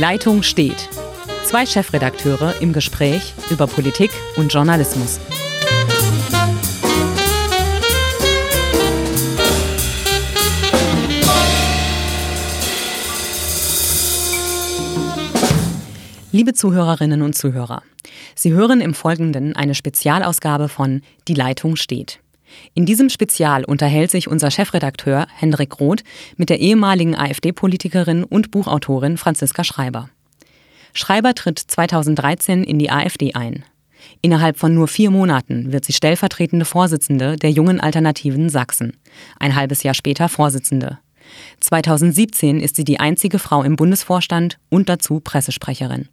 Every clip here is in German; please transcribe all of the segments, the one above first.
Leitung steht. Zwei Chefredakteure im Gespräch über Politik und Journalismus. Liebe Zuhörerinnen und Zuhörer, Sie hören im Folgenden eine Spezialausgabe von Die Leitung steht. In diesem Spezial unterhält sich unser Chefredakteur Hendrik Roth mit der ehemaligen AfD-Politikerin und Buchautorin Franziska Schreiber. Schreiber tritt 2013 in die AfD ein. Innerhalb von nur vier Monaten wird sie stellvertretende Vorsitzende der Jungen Alternativen Sachsen. Ein halbes Jahr später Vorsitzende. 2017 ist sie die einzige Frau im Bundesvorstand und dazu Pressesprecherin.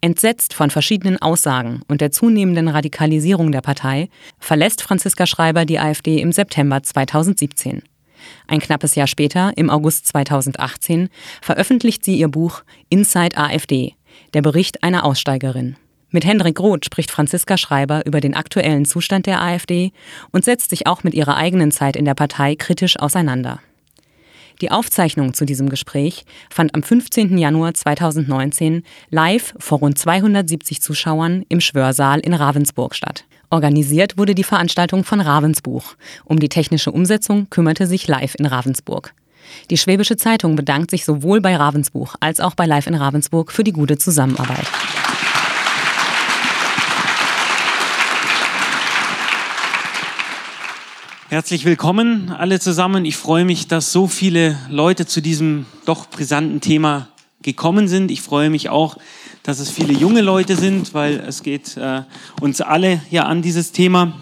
Entsetzt von verschiedenen Aussagen und der zunehmenden Radikalisierung der Partei verlässt Franziska Schreiber die AfD im September 2017. Ein knappes Jahr später, im August 2018, veröffentlicht sie ihr Buch Inside AfD, der Bericht einer Aussteigerin. Mit Hendrik Roth spricht Franziska Schreiber über den aktuellen Zustand der AfD und setzt sich auch mit ihrer eigenen Zeit in der Partei kritisch auseinander. Die Aufzeichnung zu diesem Gespräch fand am 15. Januar 2019 live vor rund 270 Zuschauern im Schwörsaal in Ravensburg statt. Organisiert wurde die Veranstaltung von Ravensbuch. Um die technische Umsetzung kümmerte sich Live in Ravensburg. Die Schwäbische Zeitung bedankt sich sowohl bei Ravensbuch als auch bei Live in Ravensburg für die gute Zusammenarbeit. Herzlich willkommen alle zusammen. Ich freue mich, dass so viele Leute zu diesem doch brisanten Thema gekommen sind. Ich freue mich auch, dass es viele junge Leute sind, weil es geht äh, uns alle ja an dieses Thema.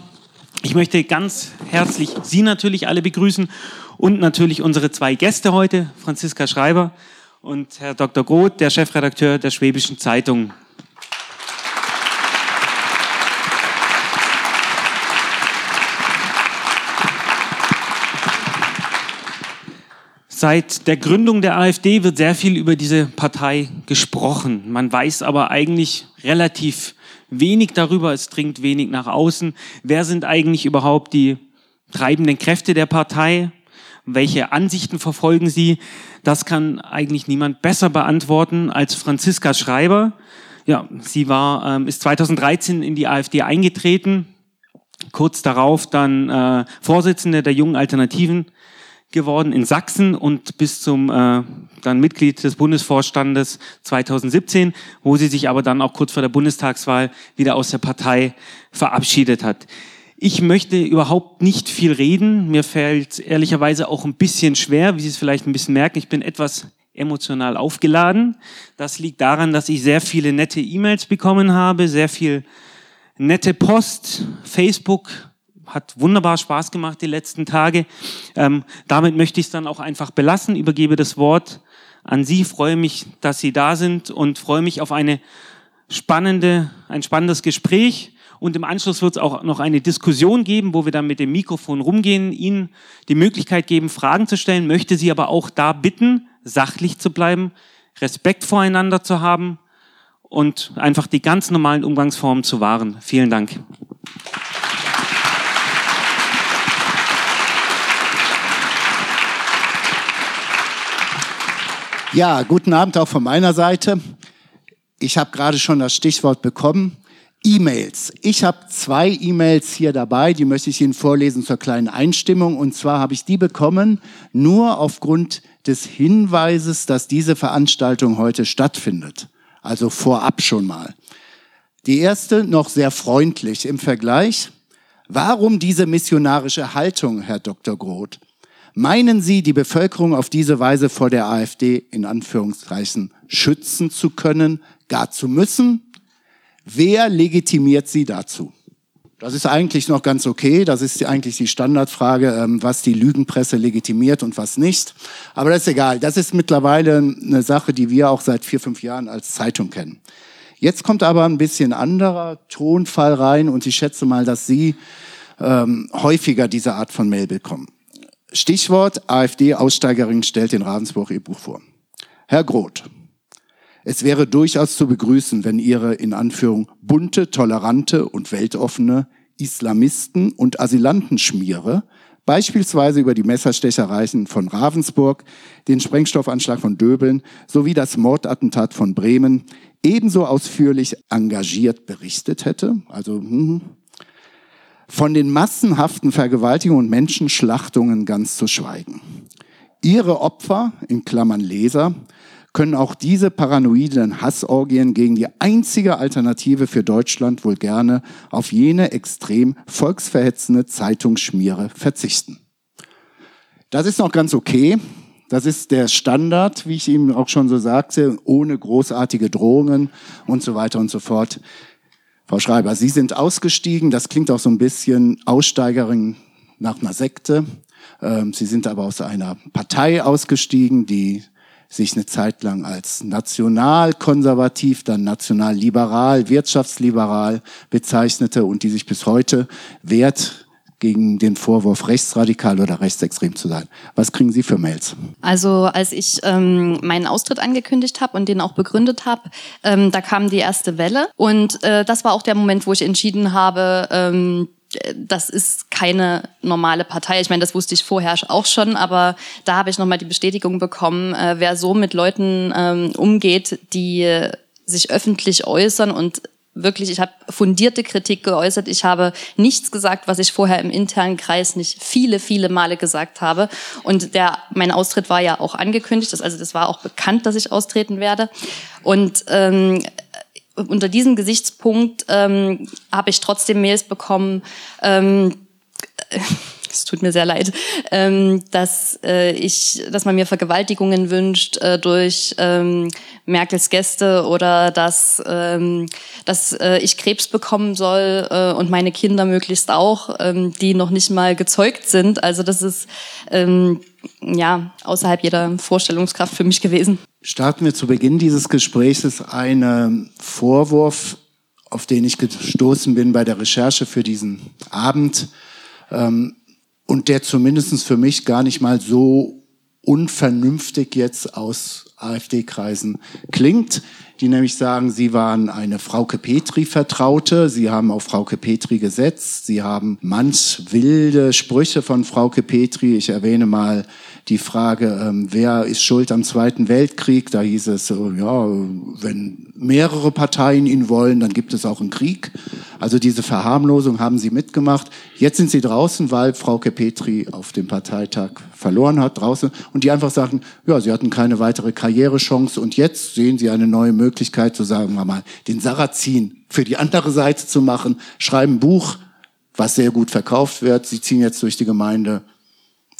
Ich möchte ganz herzlich Sie natürlich alle begrüßen und natürlich unsere zwei Gäste heute, Franziska Schreiber und Herr Dr. Groth, der Chefredakteur der Schwäbischen Zeitung. Seit der Gründung der AfD wird sehr viel über diese Partei gesprochen. Man weiß aber eigentlich relativ wenig darüber. Es dringt wenig nach außen. Wer sind eigentlich überhaupt die treibenden Kräfte der Partei? Welche Ansichten verfolgen sie? Das kann eigentlich niemand besser beantworten als Franziska Schreiber. Ja, sie war, ähm, ist 2013 in die AfD eingetreten. Kurz darauf dann äh, Vorsitzende der Jungen Alternativen geworden in Sachsen und bis zum äh, dann Mitglied des Bundesvorstandes 2017, wo sie sich aber dann auch kurz vor der Bundestagswahl wieder aus der Partei verabschiedet hat. Ich möchte überhaupt nicht viel reden. Mir fällt ehrlicherweise auch ein bisschen schwer, wie Sie es vielleicht ein bisschen merken. Ich bin etwas emotional aufgeladen. Das liegt daran, dass ich sehr viele nette E-Mails bekommen habe, sehr viel nette Post, Facebook, hat wunderbar Spaß gemacht die letzten Tage. Ähm, damit möchte ich es dann auch einfach belassen, übergebe das Wort an Sie, freue mich, dass Sie da sind und freue mich auf eine spannende, ein spannendes Gespräch. Und im Anschluss wird es auch noch eine Diskussion geben, wo wir dann mit dem Mikrofon rumgehen, Ihnen die Möglichkeit geben, Fragen zu stellen, möchte Sie aber auch da bitten, sachlich zu bleiben, Respekt voreinander zu haben und einfach die ganz normalen Umgangsformen zu wahren. Vielen Dank. Ja, guten Abend auch von meiner Seite. Ich habe gerade schon das Stichwort bekommen. E-Mails. Ich habe zwei E-Mails hier dabei, die möchte ich Ihnen vorlesen zur kleinen Einstimmung. Und zwar habe ich die bekommen nur aufgrund des Hinweises, dass diese Veranstaltung heute stattfindet. Also vorab schon mal. Die erste noch sehr freundlich im Vergleich. Warum diese missionarische Haltung, Herr Dr. Groth? Meinen Sie, die Bevölkerung auf diese Weise vor der AfD in Anführungszeichen schützen zu können, gar zu müssen? Wer legitimiert Sie dazu? Das ist eigentlich noch ganz okay. Das ist eigentlich die Standardfrage, ähm, was die Lügenpresse legitimiert und was nicht. Aber das ist egal. Das ist mittlerweile eine Sache, die wir auch seit vier, fünf Jahren als Zeitung kennen. Jetzt kommt aber ein bisschen anderer Tonfall rein und ich schätze mal, dass Sie ähm, häufiger diese Art von Mail bekommen. Stichwort AfD-Aussteigerin stellt in Ravensburg ihr Buch vor. Herr Groth, es wäre durchaus zu begrüßen, wenn Ihre in Anführung bunte, tolerante und weltoffene Islamisten und Asylantenschmiere Beispielsweise über die Messerstechereien von Ravensburg, den Sprengstoffanschlag von Döbeln sowie das Mordattentat von Bremen ebenso ausführlich engagiert berichtet hätte. Also hm, von den massenhaften Vergewaltigungen und Menschenschlachtungen ganz zu schweigen. Ihre Opfer, in Klammern Leser, können auch diese paranoiden Hassorgien gegen die einzige Alternative für Deutschland wohl gerne auf jene extrem volksverhetzende Zeitungsschmiere verzichten. Das ist noch ganz okay. Das ist der Standard, wie ich Ihnen auch schon so sagte, ohne großartige Drohungen und so weiter und so fort. Frau Schreiber, Sie sind ausgestiegen. Das klingt auch so ein bisschen Aussteigerin nach einer Sekte. Ähm, Sie sind aber aus einer Partei ausgestiegen, die sich eine Zeit lang als nationalkonservativ, dann nationalliberal, wirtschaftsliberal bezeichnete und die sich bis heute wehrt gegen den Vorwurf, rechtsradikal oder rechtsextrem zu sein. Was kriegen Sie für Mails? Also als ich ähm, meinen Austritt angekündigt habe und den auch begründet habe, ähm, da kam die erste Welle und äh, das war auch der Moment, wo ich entschieden habe, ähm, das ist keine normale Partei. Ich meine, das wusste ich vorher auch schon, aber da habe ich nochmal die Bestätigung bekommen, äh, wer so mit Leuten ähm, umgeht, die sich öffentlich äußern und wirklich, ich habe fundierte Kritik geäußert. Ich habe nichts gesagt, was ich vorher im internen Kreis nicht viele, viele Male gesagt habe. Und der, mein Austritt war ja auch angekündigt, also das war auch bekannt, dass ich austreten werde. Und ähm, unter diesem Gesichtspunkt ähm, habe ich trotzdem Mails bekommen. Ähm, es tut mir sehr leid, ähm, dass äh, ich, dass man mir Vergewaltigungen wünscht äh, durch ähm, Merkels Gäste oder dass, ähm, dass äh, ich Krebs bekommen soll äh, und meine Kinder möglichst auch, ähm, die noch nicht mal gezeugt sind. Also das ist ähm, ja außerhalb jeder Vorstellungskraft für mich gewesen. Starten wir zu Beginn dieses Gesprächs einen Vorwurf, auf den ich gestoßen bin bei der Recherche für diesen Abend. Ähm, und der zumindest für mich gar nicht mal so unvernünftig jetzt aus AfD-Kreisen klingt, die nämlich sagen, sie waren eine Frauke Petri-Vertraute, sie haben auf Frauke Petri gesetzt, sie haben manch wilde Sprüche von Frauke Petri. Ich erwähne mal die Frage, ähm, wer ist schuld am Zweiten Weltkrieg? Da hieß es, äh, ja, wenn mehrere Parteien ihn wollen, dann gibt es auch einen Krieg. Also diese Verharmlosung haben sie mitgemacht. Jetzt sind sie draußen, weil Frau Petri auf dem Parteitag verloren hat, draußen. Und die einfach sagen, ja, sie hatten keine weitere Karrierechance und jetzt sehen sie eine neue Möglichkeit, zu sagen wir mal, den Sarrazin für die andere Seite zu machen, schreiben Buch, was sehr gut verkauft wird. Sie ziehen jetzt durch die Gemeinde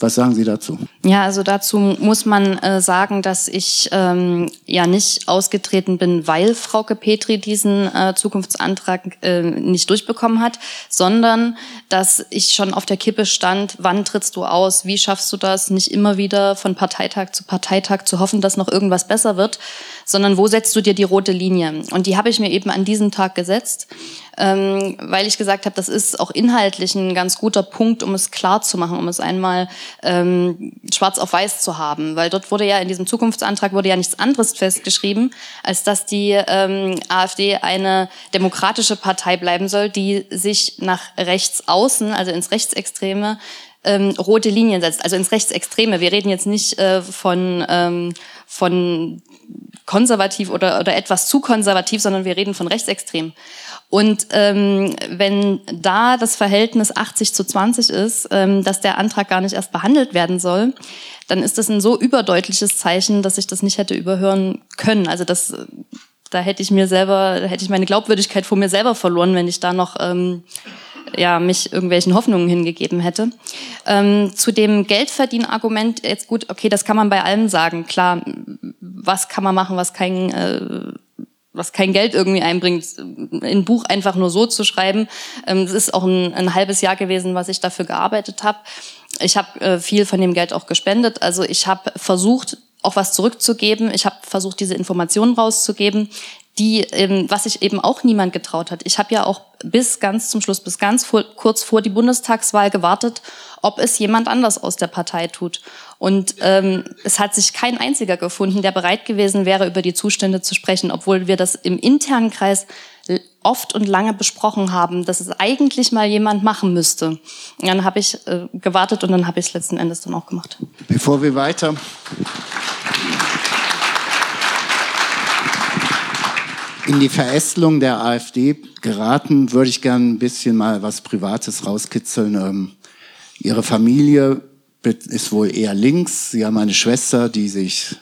was sagen Sie dazu? Ja, also dazu muss man äh, sagen, dass ich ähm, ja nicht ausgetreten bin, weil Frauke Petri diesen äh, Zukunftsantrag äh, nicht durchbekommen hat, sondern dass ich schon auf der Kippe stand, wann trittst du aus, wie schaffst du das, nicht immer wieder von Parteitag zu Parteitag zu hoffen, dass noch irgendwas besser wird, sondern wo setzt du dir die rote Linie? Und die habe ich mir eben an diesem Tag gesetzt ähm, weil ich gesagt habe, das ist auch inhaltlich ein ganz guter Punkt, um es klar zu machen, um es einmal ähm, schwarz auf weiß zu haben. Weil dort wurde ja in diesem Zukunftsantrag wurde ja nichts anderes festgeschrieben, als dass die ähm, AfD eine demokratische Partei bleiben soll, die sich nach rechts außen, also ins Rechtsextreme, ähm, rote Linien setzt, also ins Rechtsextreme. Wir reden jetzt nicht äh, von, ähm, von konservativ oder, oder etwas zu konservativ, sondern wir reden von rechtsextrem. Und ähm, wenn da das Verhältnis 80 zu 20 ist, ähm, dass der Antrag gar nicht erst behandelt werden soll, dann ist das ein so überdeutliches Zeichen, dass ich das nicht hätte überhören können. Also das, da hätte ich mir selber, da hätte ich meine Glaubwürdigkeit vor mir selber verloren, wenn ich da noch ähm, ja, mich irgendwelchen Hoffnungen hingegeben hätte. Ähm, zu dem Geldverdienargument, jetzt gut, okay, das kann man bei allem sagen. Klar, was kann man machen, was kein äh, was kein Geld irgendwie einbringt, ein Buch einfach nur so zu schreiben. Ähm, es ist auch ein, ein, halbes Jahr gewesen, was ich dafür gearbeitet habe. Ich habe äh, viel von dem Geld auch gespendet. Also ich habe versucht, auch was zurückzugeben. Ich habe versucht, diese Informationen rauszugeben, die, ähm, was sich eben auch niemand getraut hat. Ich habe ja auch bis ganz zum Schluss, bis ganz vor, kurz vor die Bundestagswahl gewartet, ob es jemand anders aus der Partei tut. Und ähm, es hat sich kein einziger gefunden, der bereit gewesen wäre, über die Zustände zu sprechen, obwohl wir das im internen Kreis oft und lange besprochen haben, dass es eigentlich mal jemand machen müsste. Und dann habe ich äh, gewartet und dann habe ich es letzten Endes dann auch gemacht. Bevor wir weiter in die Verästelung der AfD geraten, würde ich gerne ein bisschen mal was Privates rauskitzeln. Ihre Familie ist wohl eher links. Sie haben eine Schwester, die sich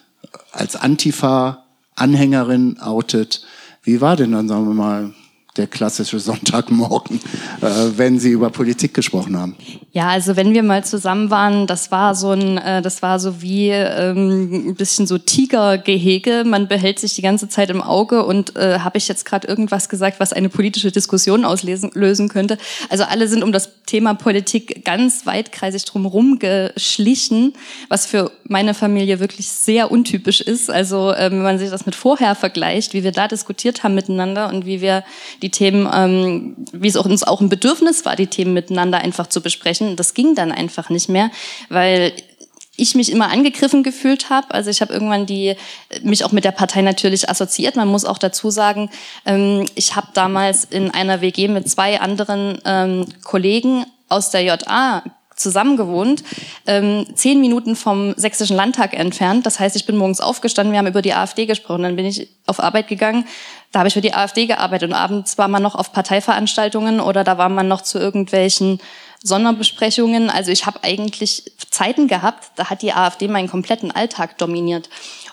als Antifa-Anhängerin outet. Wie war denn dann, sagen wir mal, der klassische Sonntagmorgen, äh, wenn Sie über Politik gesprochen haben? Ja, also wenn wir mal zusammen waren, das war so ein, äh, das war so wie ähm, ein bisschen so Tigergehege. Man behält sich die ganze Zeit im Auge und äh, habe ich jetzt gerade irgendwas gesagt, was eine politische Diskussion auslösen lösen könnte. Also alle sind um das Thema Politik ganz weitkreisig drumherum geschlichen, was für meine Familie wirklich sehr untypisch ist. Also äh, wenn man sich das mit vorher vergleicht, wie wir da diskutiert haben miteinander und wie wir die die Themen, ähm, wie es auch uns auch ein Bedürfnis war, die Themen miteinander einfach zu besprechen. Das ging dann einfach nicht mehr, weil ich mich immer angegriffen gefühlt habe. Also ich habe irgendwann die mich auch mit der Partei natürlich assoziiert. Man muss auch dazu sagen, ähm, ich habe damals in einer WG mit zwei anderen ähm, Kollegen aus der JA zusammengewohnt, ähm, zehn Minuten vom Sächsischen Landtag entfernt. Das heißt, ich bin morgens aufgestanden, wir haben über die AfD gesprochen, dann bin ich auf Arbeit gegangen, da habe ich für die AfD gearbeitet und abends war man noch auf Parteiveranstaltungen oder da war man noch zu irgendwelchen Sonderbesprechungen. Also ich habe eigentlich Zeiten gehabt, da hat die AfD meinen kompletten Alltag dominiert.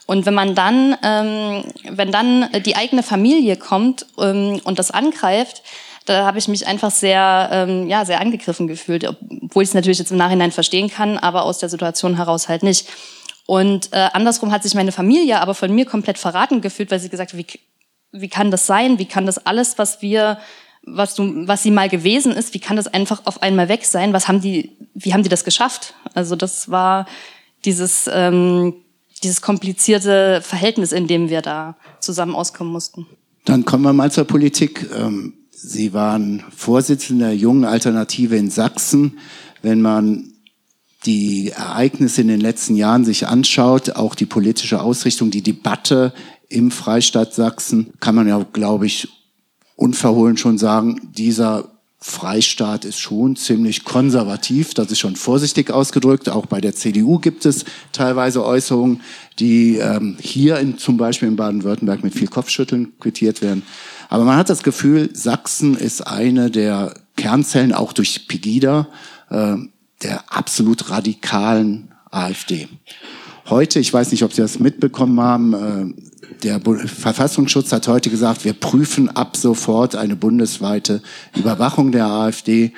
Und wenn man dann, ähm, wenn dann die eigene Familie kommt ähm, und das angreift, da habe ich mich einfach sehr, ähm, ja, sehr angegriffen gefühlt, obwohl ich es natürlich jetzt im Nachhinein verstehen kann, aber aus der Situation heraus halt nicht. Und äh, andersrum hat sich meine Familie aber von mir komplett verraten gefühlt, weil sie gesagt hat, wie, wie kann das sein? Wie kann das alles, was wir, was du, was sie mal gewesen ist, wie kann das einfach auf einmal weg sein? Was haben die, wie haben die das geschafft? Also das war dieses, ähm, dieses komplizierte Verhältnis, in dem wir da zusammen auskommen mussten. Dann kommen wir mal zur Politik. Ähm, sie waren Vorsitzender der Jungen Alternative in Sachsen. Wenn man die Ereignisse in den letzten Jahren sich anschaut, auch die politische Ausrichtung, die Debatte im Freistaat Sachsen, kann man ja, glaube ich, unverhohlen schon sagen, dieser Freistaat ist schon ziemlich konservativ, das ist schon vorsichtig ausgedrückt. Auch bei der CDU gibt es teilweise Äußerungen, die ähm, hier in, zum Beispiel in Baden-Württemberg mit viel Kopfschütteln quittiert werden. Aber man hat das Gefühl, Sachsen ist eine der Kernzellen, auch durch Pegida, äh, der absolut radikalen AfD. Heute, ich weiß nicht, ob Sie das mitbekommen haben, äh, der Verfassungsschutz hat heute gesagt, wir prüfen ab sofort eine bundesweite Überwachung der AfD,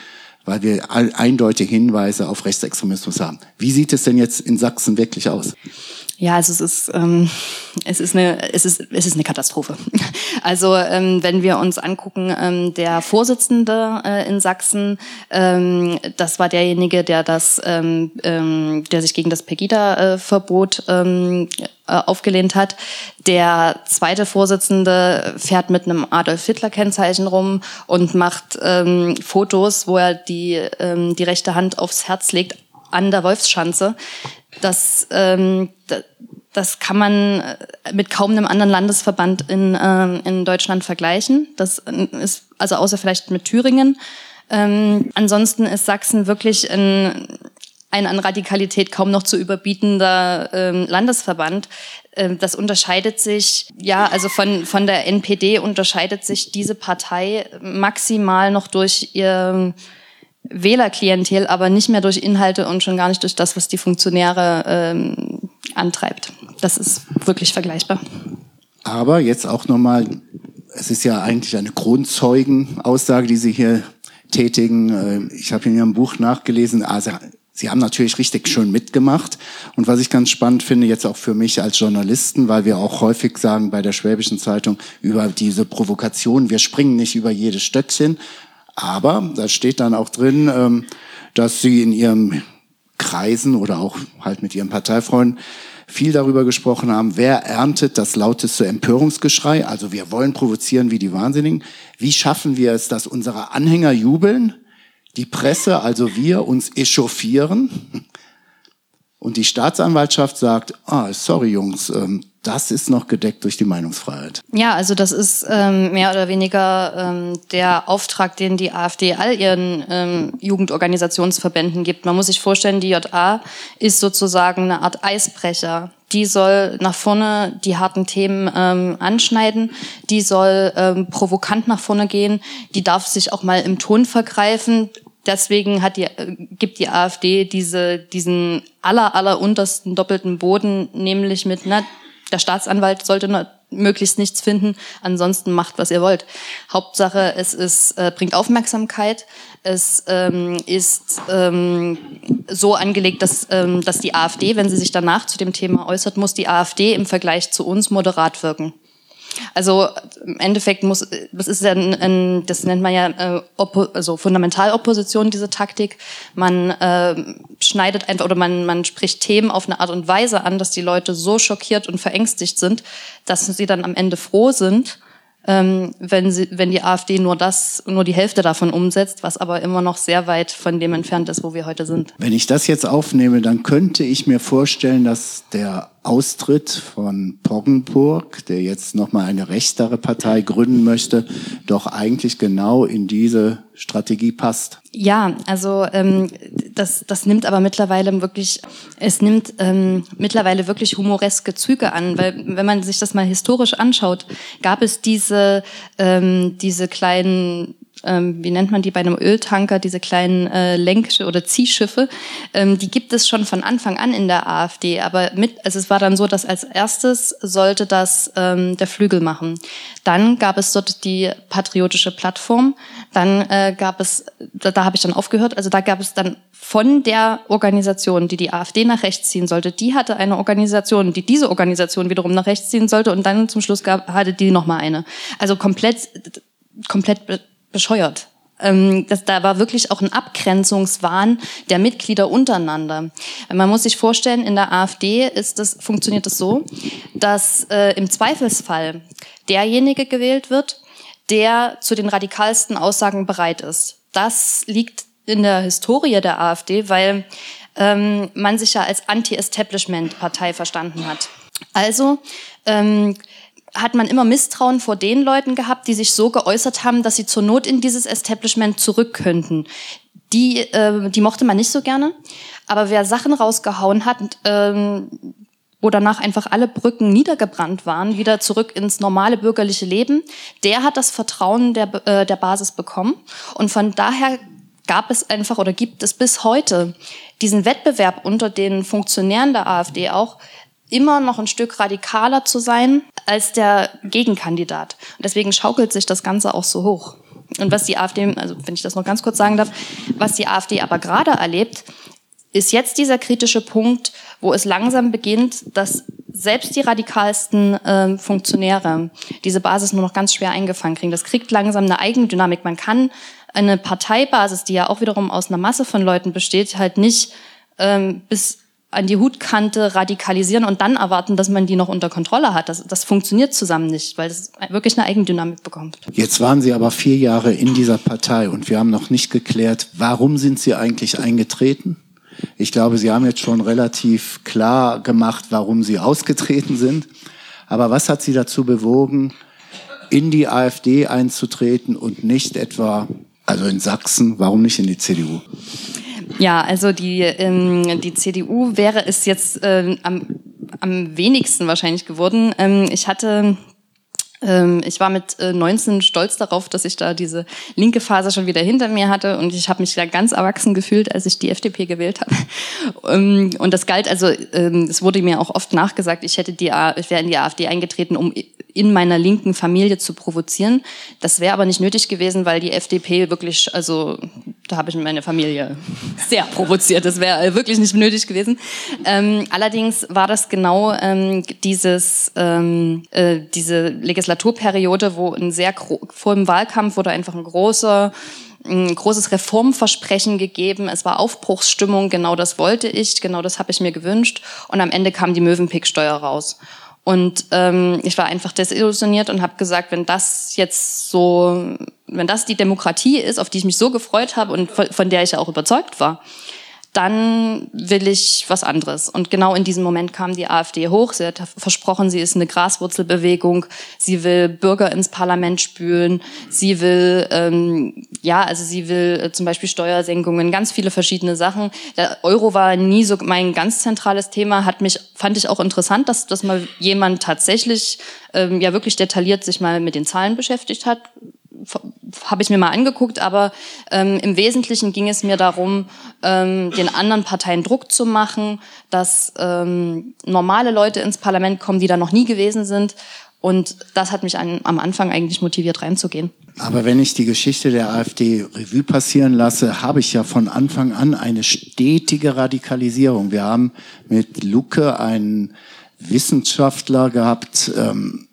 weil wir eindeutige Hinweise auf Rechtsextremismus haben. Wie sieht es denn jetzt in Sachsen wirklich aus? Ja, also es ist, ähm, es ist eine, es ist, es ist eine Katastrophe. Also ähm, wenn wir uns angucken, ähm, der Vorsitzende äh, in Sachsen, ähm, das war derjenige, der das, ähm, ähm, der sich gegen das Pegida-Verbot ähm, äh, aufgelehnt hat. Der zweite Vorsitzende fährt mit einem Adolf Hitler Kennzeichen rum und macht ähm, Fotos, wo er die ähm, die rechte Hand aufs Herz legt an der Wolfsschanze. Das, ähm, das kann man äh, mit kaum einem anderen Landesverband in, ähm, in Deutschland vergleichen. Das ist also außer vielleicht mit Thüringen. Ähm, ansonsten ist Sachsen wirklich ein, ein an Radikalität kaum noch zu überbietender ähm, Landesverband. Ähm, das unterscheidet sich, ja, also von, von der NPD unterscheidet sich diese Partei maximal noch durch ihr Wählerklientel, aber nicht mehr durch Inhalte und schon gar nicht durch das, was die Funktionäre ähm, antreibt. Das ist wirklich vergleichbar. Aber jetzt auch nochmal, es ist ja eigentlich eine Grundzeugenaussage, die Sie hier tätigen. Ähm, ich habe in Ihrem Buch nachgelesen, also Sie haben natürlich richtig schön mitgemacht. Und was ich ganz spannend finde, jetzt auch für mich als Journalisten, weil wir auch häufig sagen bei der Schwäbischen Zeitung über diese Provokation, wir springen nicht über jedes Stöckchen, aber da steht dann auch drin, ähm, dass sie in ihrem Kreisen oder auch halt mit ihren Parteifreunden viel darüber gesprochen haben, wer erntet das lauteste Empörungsgeschrei. Also wir wollen provozieren wie die Wahnsinnigen. Wie schaffen wir es, dass unsere Anhänger jubeln, die Presse, also wir, uns echauffieren und die Staatsanwaltschaft sagt, ah, sorry Jungs, ähm, das ist noch gedeckt durch die Meinungsfreiheit. Ja, also das ist ähm, mehr oder weniger ähm, der Auftrag, den die AfD all ihren ähm, Jugendorganisationsverbänden gibt. Man muss sich vorstellen, die JA ist sozusagen eine Art Eisbrecher. Die soll nach vorne die harten Themen ähm, anschneiden, die soll ähm, provokant nach vorne gehen, die darf sich auch mal im Ton vergreifen, deswegen hat die, äh, gibt die AfD diese, diesen aller, aller untersten doppelten Boden, nämlich mit, na, der Staatsanwalt sollte möglichst nichts finden, ansonsten macht, was ihr wollt. Hauptsache, es ist, äh, bringt Aufmerksamkeit, es ähm, ist ähm, so angelegt, dass, ähm, dass die AfD, wenn sie sich danach zu dem Thema äußert, muss die AfD im Vergleich zu uns moderat wirken. Also im Endeffekt muss, das ist ja ein, ein das nennt man ja äh, Oppo, also Fundamentalopposition, diese Taktik. Man äh, schneidet einfach oder man, man spricht Themen auf eine Art und Weise an, dass die Leute so schockiert und verängstigt sind, dass sie dann am Ende froh sind, ähm, wenn, sie, wenn die AfD nur das, nur die Hälfte davon umsetzt, was aber immer noch sehr weit von dem entfernt ist, wo wir heute sind. Wenn ich das jetzt aufnehme, dann könnte ich mir vorstellen, dass der Austritt von Poggenburg, der jetzt nochmal eine rechtere Partei gründen möchte, doch eigentlich genau in diese Strategie passt. Ja, also ähm, das, das nimmt aber mittlerweile wirklich, es nimmt ähm, mittlerweile wirklich humoreske Züge an, weil wenn man sich das mal historisch anschaut, gab es diese, ähm, diese kleinen ähm, wie nennt man die bei einem Öltanker, diese kleinen äh, Lenk- oder Ziehschiffe, ähm, die gibt es schon von Anfang an in der AfD. Aber mit, also es war dann so, dass als erstes sollte das ähm, der Flügel machen. Dann gab es dort die patriotische Plattform. Dann äh, gab es, da, da habe ich dann aufgehört, also da gab es dann von der Organisation, die die AfD nach rechts ziehen sollte, die hatte eine Organisation, die diese Organisation wiederum nach rechts ziehen sollte und dann zum Schluss gab, hatte die nochmal eine. Also komplett, komplett bescheuert. Ähm, das, da war wirklich auch ein Abgrenzungswahn der Mitglieder untereinander. Man muss sich vorstellen, in der AfD ist das, funktioniert es das so, dass äh, im Zweifelsfall derjenige gewählt wird, der zu den radikalsten Aussagen bereit ist. Das liegt in der Historie der AfD, weil ähm, man sich ja als Anti-Establishment-Partei verstanden hat. Also ähm, hat man immer Misstrauen vor den Leuten gehabt, die sich so geäußert haben, dass sie zur Not in dieses Establishment zurück könnten. Die, äh, die mochte man nicht so gerne. Aber wer Sachen rausgehauen hat, ähm, wo danach einfach alle Brücken niedergebrannt waren, wieder zurück ins normale bürgerliche Leben, der hat das Vertrauen der, äh, der Basis bekommen. Und von daher gab es einfach oder gibt es bis heute diesen Wettbewerb unter den Funktionären der AfD auch, immer noch ein Stück radikaler zu sein als der Gegenkandidat. Und deswegen schaukelt sich das Ganze auch so hoch. Und was die AfD, also wenn ich das noch ganz kurz sagen darf, was die AfD aber gerade erlebt, ist jetzt dieser kritische Punkt, wo es langsam beginnt, dass selbst die radikalsten äh, Funktionäre diese Basis nur noch ganz schwer eingefangen kriegen. Das kriegt langsam eine Eigendynamik. Man kann eine Parteibasis, die ja auch wiederum aus einer Masse von Leuten besteht, halt nicht ähm, bis an die Hutkante radikalisieren und dann erwarten, dass man die noch unter Kontrolle hat. Das, das funktioniert zusammen nicht, weil es wirklich eine Eigendynamik bekommt. Jetzt waren Sie aber vier Jahre in dieser Partei und wir haben noch nicht geklärt, warum sind Sie eigentlich eingetreten? Ich glaube, Sie haben jetzt schon relativ klar gemacht, warum Sie ausgetreten sind. Aber was hat Sie dazu bewogen, in die AfD einzutreten und nicht etwa, also in Sachsen, warum nicht in die CDU? Ja, also die, ähm, die CDU wäre es jetzt ähm, am, am wenigsten wahrscheinlich geworden. Ähm, ich hatte ich war mit 19 äh, stolz darauf, dass ich da diese linke Phase schon wieder hinter mir hatte und ich habe mich da ganz erwachsen gefühlt, als ich die FDP gewählt habe. Ähm, und das galt also, ähm, es wurde mir auch oft nachgesagt, ich hätte die, ich wäre in die AfD eingetreten, um in meiner linken Familie zu provozieren. Das wäre aber nicht nötig gewesen, weil die FDP wirklich, also da habe ich meine Familie sehr provoziert. Das wäre wirklich nicht nötig gewesen. allerdings war das genau dieses, äh, diese Legislation Legislaturperiode, wo ein sehr vor dem Wahlkampf wurde einfach ein großer ein großes Reformversprechen gegeben. Es war Aufbruchsstimmung, genau das wollte ich, genau das habe ich mir gewünscht. Und am Ende kam die Möwenpick-Steuer raus. Und ähm, ich war einfach desillusioniert und habe gesagt, wenn das jetzt so, wenn das die Demokratie ist, auf die ich mich so gefreut habe und von, von der ich ja auch überzeugt war, dann will ich was anderes. Und genau in diesem Moment kam die AfD hoch. Sie hat versprochen, sie ist eine Graswurzelbewegung. Sie will Bürger ins Parlament spülen. Sie will, ähm, ja, also sie will äh, zum Beispiel Steuersenkungen, ganz viele verschiedene Sachen. Der Euro war nie so mein ganz zentrales Thema. Hat mich, fand ich auch interessant, dass, dass mal jemand tatsächlich ähm, ja wirklich detailliert sich mal mit den Zahlen beschäftigt hat habe ich mir mal angeguckt, aber ähm, im Wesentlichen ging es mir darum, ähm, den anderen Parteien Druck zu machen, dass ähm, normale Leute ins Parlament kommen, die da noch nie gewesen sind. Und das hat mich an, am Anfang eigentlich motiviert, reinzugehen. Aber wenn ich die Geschichte der AfD Revue passieren lasse, habe ich ja von Anfang an eine stetige Radikalisierung. Wir haben mit Lucke einen Wissenschaftler gehabt, ähm,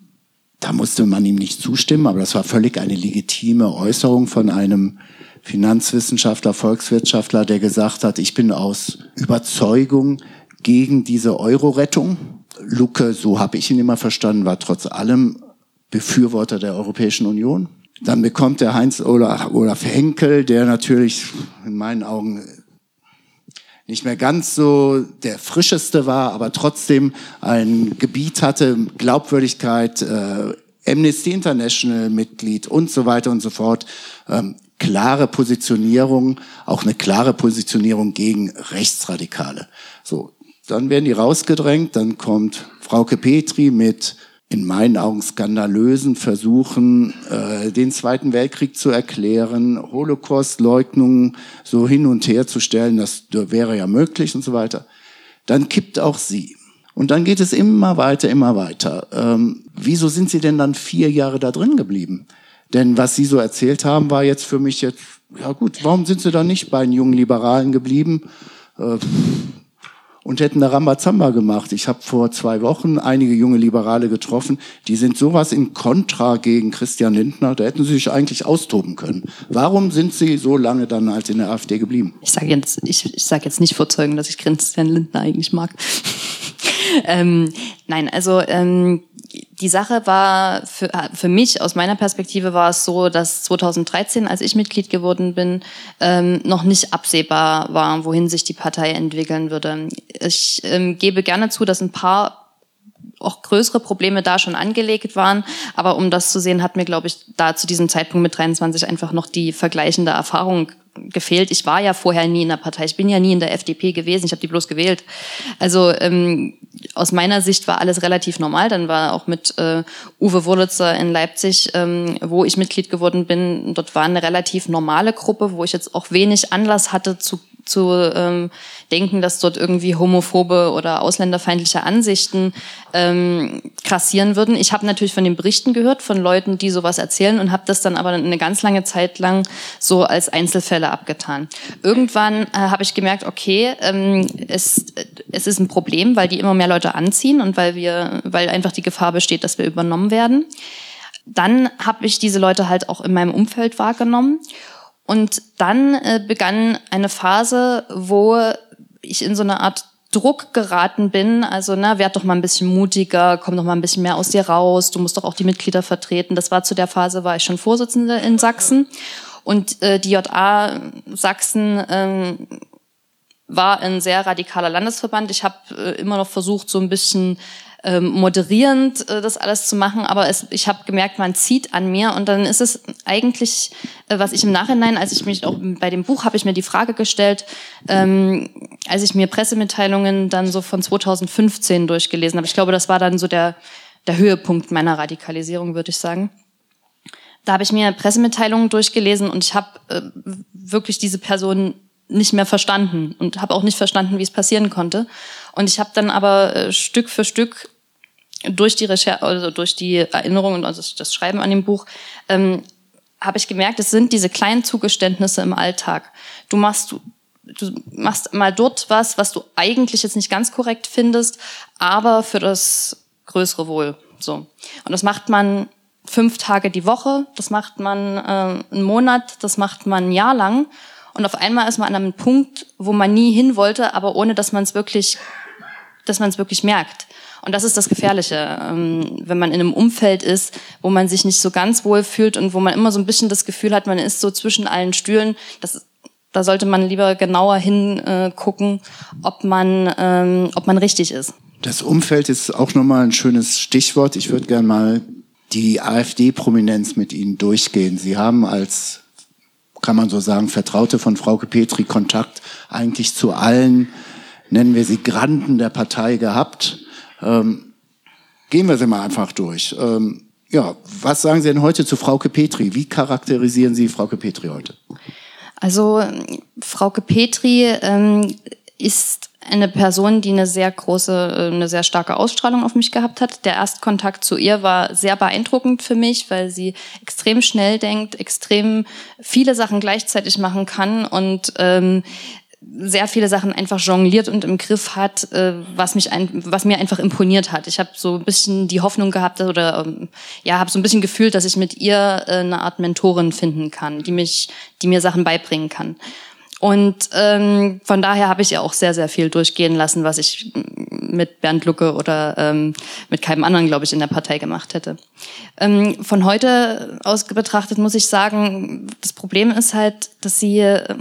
da musste man ihm nicht zustimmen, aber das war völlig eine legitime Äußerung von einem Finanzwissenschaftler, Volkswirtschaftler, der gesagt hat, ich bin aus Überzeugung gegen diese Euro-Rettung. Lucke, so habe ich ihn immer verstanden, war trotz allem Befürworter der Europäischen Union. Dann bekommt der Heinz Olaf, Olaf Henkel, der natürlich in meinen Augen nicht mehr ganz so der frischeste war, aber trotzdem ein Gebiet hatte, Glaubwürdigkeit, äh, Amnesty International Mitglied und so weiter und so fort. Ähm, klare Positionierung, auch eine klare Positionierung gegen Rechtsradikale. So, dann werden die rausgedrängt, dann kommt Frauke Petri mit in meinen Augen skandalösen Versuchen, äh, den Zweiten Weltkrieg zu erklären, Holocaust-Leugnungen so hin und her zu stellen, das wäre ja möglich und so weiter. Dann kippt auch sie. Und dann geht es immer weiter, immer weiter. Ähm, wieso sind Sie denn dann vier Jahre da drin geblieben? Denn was Sie so erzählt haben, war jetzt für mich jetzt, ja gut, warum sind Sie dann nicht bei den jungen Liberalen geblieben? Äh, und hätten eine Rambazamba gemacht. Ich habe vor zwei Wochen einige junge Liberale getroffen, die sind sowas in Kontra gegen Christian Lindner, da hätten sie sich eigentlich austoben können. Warum sind sie so lange dann halt in der AfD geblieben? Ich sage jetzt, ich, ich sag jetzt nicht vorzeugen, dass ich Christian Lindner eigentlich mag. ähm, nein, also ähm, die Sache war für, für mich, aus meiner Perspektive war es so, dass 2013, als ich Mitglied geworden bin, ähm, noch nicht absehbar war, wohin sich die Partei entwickeln würde. Ich ähm, gebe gerne zu, dass ein paar auch größere Probleme da schon angelegt waren. Aber um das zu sehen, hat mir, glaube ich, da zu diesem Zeitpunkt mit 23 einfach noch die vergleichende Erfahrung gefehlt. Ich war ja vorher nie in der Partei. Ich bin ja nie in der FDP gewesen. Ich habe die bloß gewählt. Also ähm, aus meiner Sicht war alles relativ normal. Dann war auch mit äh, Uwe Wurlitzer in Leipzig, ähm, wo ich Mitglied geworden bin, dort war eine relativ normale Gruppe, wo ich jetzt auch wenig Anlass hatte zu zu ähm, denken, dass dort irgendwie homophobe oder ausländerfeindliche Ansichten ähm, krassieren würden. Ich habe natürlich von den Berichten gehört, von Leuten, die sowas erzählen und habe das dann aber eine ganz lange Zeit lang so als Einzelfälle abgetan. Irgendwann äh, habe ich gemerkt, okay, ähm, es, es ist ein Problem, weil die immer mehr Leute anziehen und weil wir, weil einfach die Gefahr besteht, dass wir übernommen werden. Dann habe ich diese Leute halt auch in meinem Umfeld wahrgenommen und dann äh, begann eine Phase, wo ich in so eine Art Druck geraten bin, also na, werd doch mal ein bisschen mutiger, komm doch mal ein bisschen mehr aus dir raus, du musst doch auch die Mitglieder vertreten. Das war zu der Phase, war ich schon Vorsitzende in Sachsen und äh, die JA Sachsen ähm, war ein sehr radikaler Landesverband. Ich habe äh, immer noch versucht, so ein bisschen ähm, moderierend äh, das alles zu machen, aber es, ich habe gemerkt, man zieht an mir und dann ist es eigentlich, äh, was ich im Nachhinein, als ich mich auch bei dem Buch habe ich mir die Frage gestellt, ähm, als ich mir Pressemitteilungen dann so von 2015 durchgelesen habe. Ich glaube, das war dann so der der Höhepunkt meiner Radikalisierung, würde ich sagen. Da habe ich mir Pressemitteilungen durchgelesen und ich habe äh, wirklich diese Person nicht mehr verstanden und habe auch nicht verstanden, wie es passieren konnte. Und ich habe dann aber äh, Stück für Stück durch die Recherche, also durch die Erinnerung und also das Schreiben an dem Buch, ähm, habe ich gemerkt, es sind diese kleinen Zugeständnisse im Alltag. Du machst, du, du machst mal dort was, was du eigentlich jetzt nicht ganz korrekt findest, aber für das größere Wohl. So. Und das macht man fünf Tage die Woche, das macht man äh, einen Monat, das macht man ein Jahr lang. Und auf einmal ist man an einem Punkt, wo man nie hin wollte, aber ohne dass man es wirklich, dass man es wirklich merkt. Und das ist das Gefährliche, ähm, wenn man in einem Umfeld ist, wo man sich nicht so ganz wohl fühlt und wo man immer so ein bisschen das Gefühl hat, man ist so zwischen allen Stühlen. Das da sollte man lieber genauer hingucken, ob man, ähm, ob man richtig ist. Das Umfeld ist auch nochmal ein schönes Stichwort. Ich würde gerne mal die AfD-Prominenz mit Ihnen durchgehen. Sie haben als, kann man so sagen, Vertraute von Frauke Petri Kontakt eigentlich zu allen, nennen wir sie Granden der Partei gehabt. Ähm, gehen wir sie mal einfach durch. Ähm, ja, was sagen Sie denn heute zu Frauke Petri? Wie charakterisieren Sie Frauke Petri heute? Also Frauke Petri ähm, ist eine Person, die eine sehr große, äh, eine sehr starke Ausstrahlung auf mich gehabt hat. Der Erstkontakt zu ihr war sehr beeindruckend für mich, weil sie extrem schnell denkt, extrem viele Sachen gleichzeitig machen kann und ähm, sehr viele Sachen einfach jongliert und im Griff hat, äh, was mich ein, was mir einfach imponiert hat. Ich habe so ein bisschen die Hoffnung gehabt oder ähm, ja, habe so ein bisschen gefühlt, dass ich mit ihr äh, eine Art Mentorin finden kann, die mich, die mir Sachen beibringen kann. Und ähm, von daher habe ich ja auch sehr, sehr viel durchgehen lassen, was ich mit Bernd Lucke oder ähm, mit keinem anderen, glaube ich, in der Partei gemacht hätte. Ähm, von heute aus betrachtet muss ich sagen, das Problem ist halt, dass sie, äh,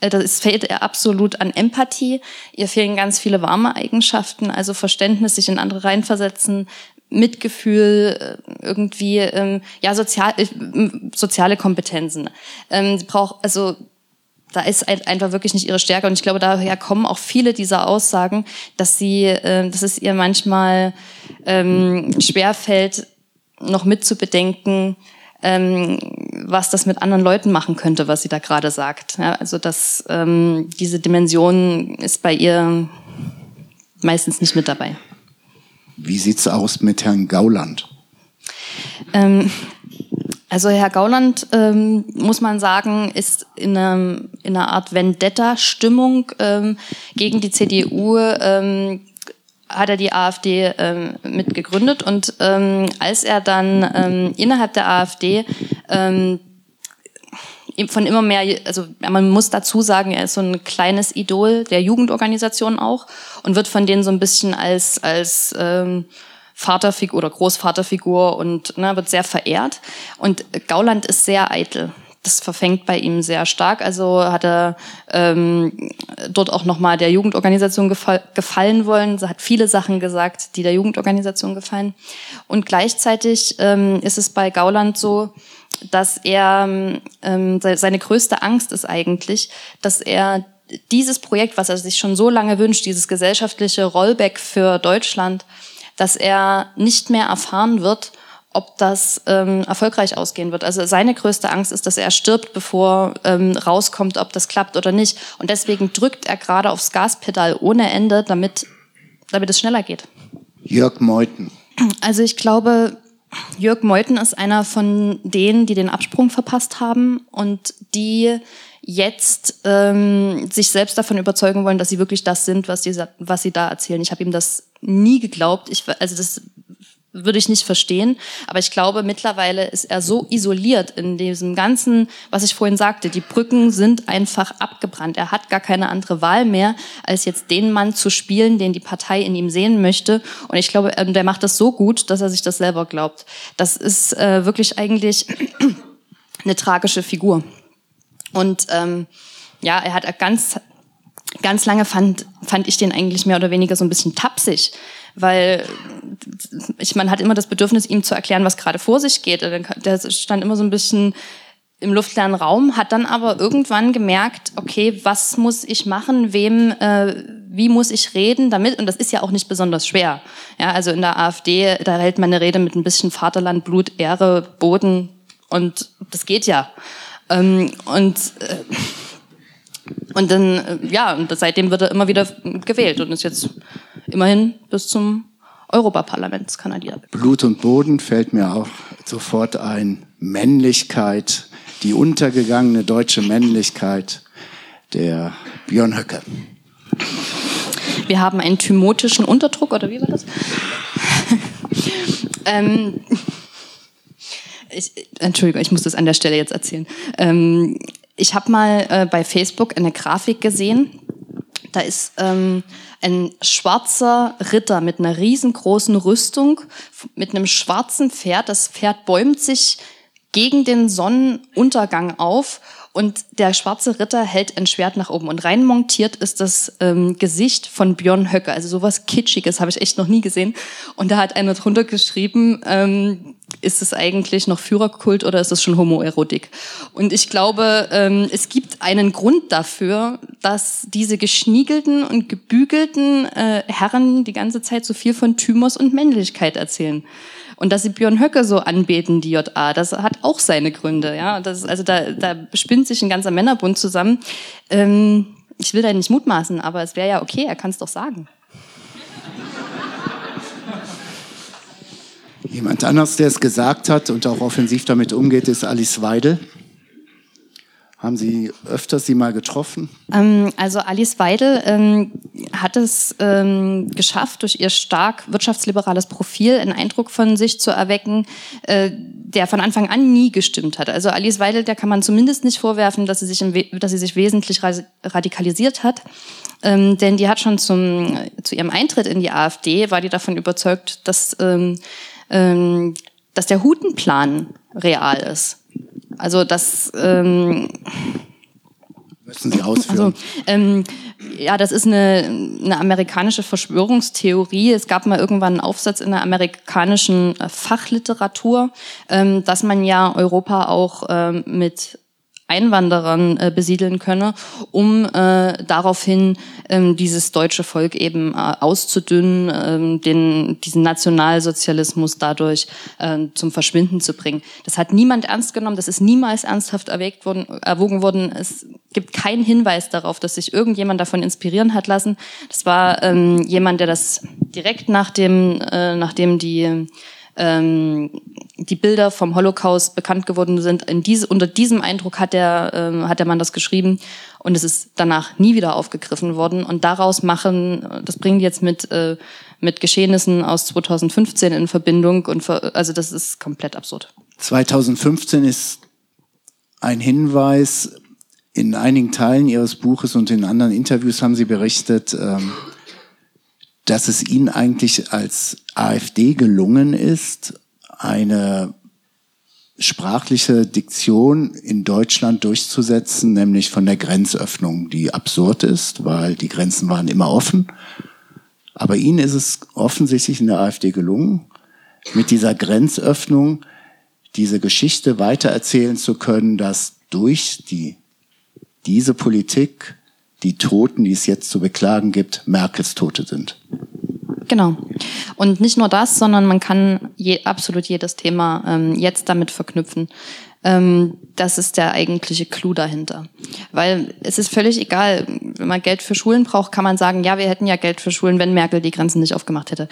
es fehlt ihr absolut an Empathie. Ihr fehlen ganz viele warme Eigenschaften, also Verständnis, sich in andere reinversetzen, Mitgefühl, äh, irgendwie ähm, ja sozial, äh, soziale Kompetenzen. Ähm, braucht also da ist einfach wirklich nicht ihre Stärke. Und ich glaube, daher kommen auch viele dieser Aussagen, dass sie, äh, dass es ihr manchmal ähm, schwerfällt, noch mitzubedenken, ähm, was das mit anderen Leuten machen könnte, was sie da gerade sagt. Ja, also dass ähm, diese Dimension ist bei ihr meistens nicht mit dabei. Wie sieht's aus mit Herrn Gauland? Ähm, also Herr Gauland, ähm, muss man sagen, ist in, einem, in einer Art Vendetta-Stimmung ähm, gegen die CDU. Ähm, hat er die AfD ähm, mitgegründet und ähm, als er dann ähm, innerhalb der AfD ähm, von immer mehr, also man muss dazu sagen, er ist so ein kleines Idol der Jugendorganisation auch und wird von denen so ein bisschen als als ähm, Vaterfigur oder Großvaterfigur und ne, wird sehr verehrt. Und Gauland ist sehr eitel. Das verfängt bei ihm sehr stark. Also hat er ähm, dort auch nochmal der Jugendorganisation gefall, gefallen wollen. Er hat viele Sachen gesagt, die der Jugendorganisation gefallen. Und gleichzeitig ähm, ist es bei Gauland so, dass er ähm, seine größte Angst ist eigentlich, dass er dieses Projekt, was er sich schon so lange wünscht, dieses gesellschaftliche Rollback für Deutschland, dass er nicht mehr erfahren wird, ob das ähm, erfolgreich ausgehen wird. Also seine größte Angst ist, dass er stirbt, bevor ähm, rauskommt, ob das klappt oder nicht. Und deswegen drückt er gerade aufs Gaspedal ohne Ende, damit, damit es schneller geht. Jörg Meuthen. Also ich glaube, Jörg Meuthen ist einer von denen, die den Absprung verpasst haben und die jetzt ähm, sich selbst davon überzeugen wollen, dass sie wirklich das sind, was, die, was sie da erzählen. Ich habe ihm das nie geglaubt. Ich, also das würde ich nicht verstehen. Aber ich glaube, mittlerweile ist er so isoliert in diesem ganzen, was ich vorhin sagte. Die Brücken sind einfach abgebrannt. Er hat gar keine andere Wahl mehr, als jetzt den Mann zu spielen, den die Partei in ihm sehen möchte. Und ich glaube, ähm, der macht das so gut, dass er sich das selber glaubt. Das ist äh, wirklich eigentlich eine tragische Figur. Und ähm, ja, er hat ganz, ganz lange fand, fand ich den eigentlich mehr oder weniger so ein bisschen tapsig, weil ich, man hat immer das Bedürfnis, ihm zu erklären, was gerade vor sich geht. Der stand immer so ein bisschen im luftleeren Raum, hat dann aber irgendwann gemerkt, okay, was muss ich machen, wem, äh, wie muss ich reden damit? Und das ist ja auch nicht besonders schwer. Ja, also in der AfD, da hält man eine Rede mit ein bisschen Vaterland, Blut, Ehre, Boden und das geht ja. Ähm, und äh, und dann, äh, ja, und seitdem wird er immer wieder gewählt und ist jetzt immerhin bis zum Europaparlamentskandidat. Blut und Boden fällt mir auch sofort ein. Männlichkeit, die untergegangene deutsche Männlichkeit, der Björn Höcke. Wir haben einen thymotischen Unterdruck, oder wie war das? ähm, ich, Entschuldigung, ich muss das an der Stelle jetzt erzählen. Ähm, ich habe mal äh, bei Facebook eine Grafik gesehen. Da ist ähm, ein schwarzer Ritter mit einer riesengroßen Rüstung, mit einem schwarzen Pferd. Das Pferd bäumt sich gegen den Sonnenuntergang auf Und der schwarze Ritter hält ein Schwert nach oben. Und rein montiert ist das ähm, Gesicht von Björn Höcke. Also sowas Kitschiges habe ich echt noch nie gesehen. Und da hat einer drunter geschrieben, ähm, ist es eigentlich noch Führerkult oder ist es schon Homoerotik? Und ich glaube, ähm, es gibt einen Grund dafür, dass diese geschniegelten und gebügelten äh, Herren die ganze Zeit so viel von Thymos und Männlichkeit erzählen. Und dass sie Björn Höcke so anbeten, die JA, das hat auch seine Gründe. Ja, das, also da, da spinnt sich ein ganzer Männerbund zusammen. Ähm, ich will da nicht mutmaßen, aber es wäre ja okay, er kann es doch sagen. Jemand anders, der es gesagt hat und auch offensiv damit umgeht, ist Alice Weidel. Haben Sie öfters sie mal getroffen? Ähm, also Alice Weidel ähm, hat es ähm, geschafft, durch ihr stark wirtschaftsliberales Profil einen Eindruck von sich zu erwecken, äh, der von Anfang an nie gestimmt hat. Also Alice Weidel, der kann man zumindest nicht vorwerfen, dass sie sich, dass sie sich wesentlich radikalisiert hat. Ähm, denn die hat schon zum, zu ihrem Eintritt in die AfD, war die davon überzeugt, dass ähm, ähm, dass der Hutenplan real ist. Also das ähm, müssen Sie ausführen. Also, ähm, ja, das ist eine, eine amerikanische Verschwörungstheorie. Es gab mal irgendwann einen Aufsatz in der amerikanischen äh, Fachliteratur, ähm, dass man ja Europa auch ähm, mit Einwanderern äh, besiedeln könne, um äh, daraufhin ähm, dieses deutsche Volk eben äh, auszudünnen, ähm, den, diesen Nationalsozialismus dadurch äh, zum Verschwinden zu bringen. Das hat niemand ernst genommen, das ist niemals ernsthaft erwägt worden, erwogen worden. Es gibt keinen Hinweis darauf, dass sich irgendjemand davon inspirieren hat lassen. Das war ähm, jemand, der das direkt nach dem, äh, nachdem die ähm, die Bilder vom Holocaust bekannt geworden sind. In diese, unter diesem Eindruck hat der, ähm, hat der Mann das geschrieben und es ist danach nie wieder aufgegriffen worden. Und daraus machen, das bringen jetzt mit, äh, mit Geschehnissen aus 2015 in Verbindung und für, also das ist komplett absurd. 2015 ist ein Hinweis, in einigen Teilen Ihres Buches und in anderen Interviews haben Sie berichtet, ähm, dass es Ihnen eigentlich als AfD gelungen ist, eine sprachliche Diktion in Deutschland durchzusetzen, nämlich von der Grenzöffnung, die absurd ist, weil die Grenzen waren immer offen. Aber Ihnen ist es offensichtlich in der AfD gelungen, mit dieser Grenzöffnung diese Geschichte weitererzählen zu können, dass durch die, diese Politik die Toten, die es jetzt zu beklagen gibt, Merkels Tote sind. Genau. Und nicht nur das, sondern man kann je, absolut jedes Thema ähm, jetzt damit verknüpfen. Ähm, das ist der eigentliche Clou dahinter. Weil es ist völlig egal, wenn man Geld für Schulen braucht, kann man sagen, ja, wir hätten ja Geld für Schulen, wenn Merkel die Grenzen nicht aufgemacht hätte.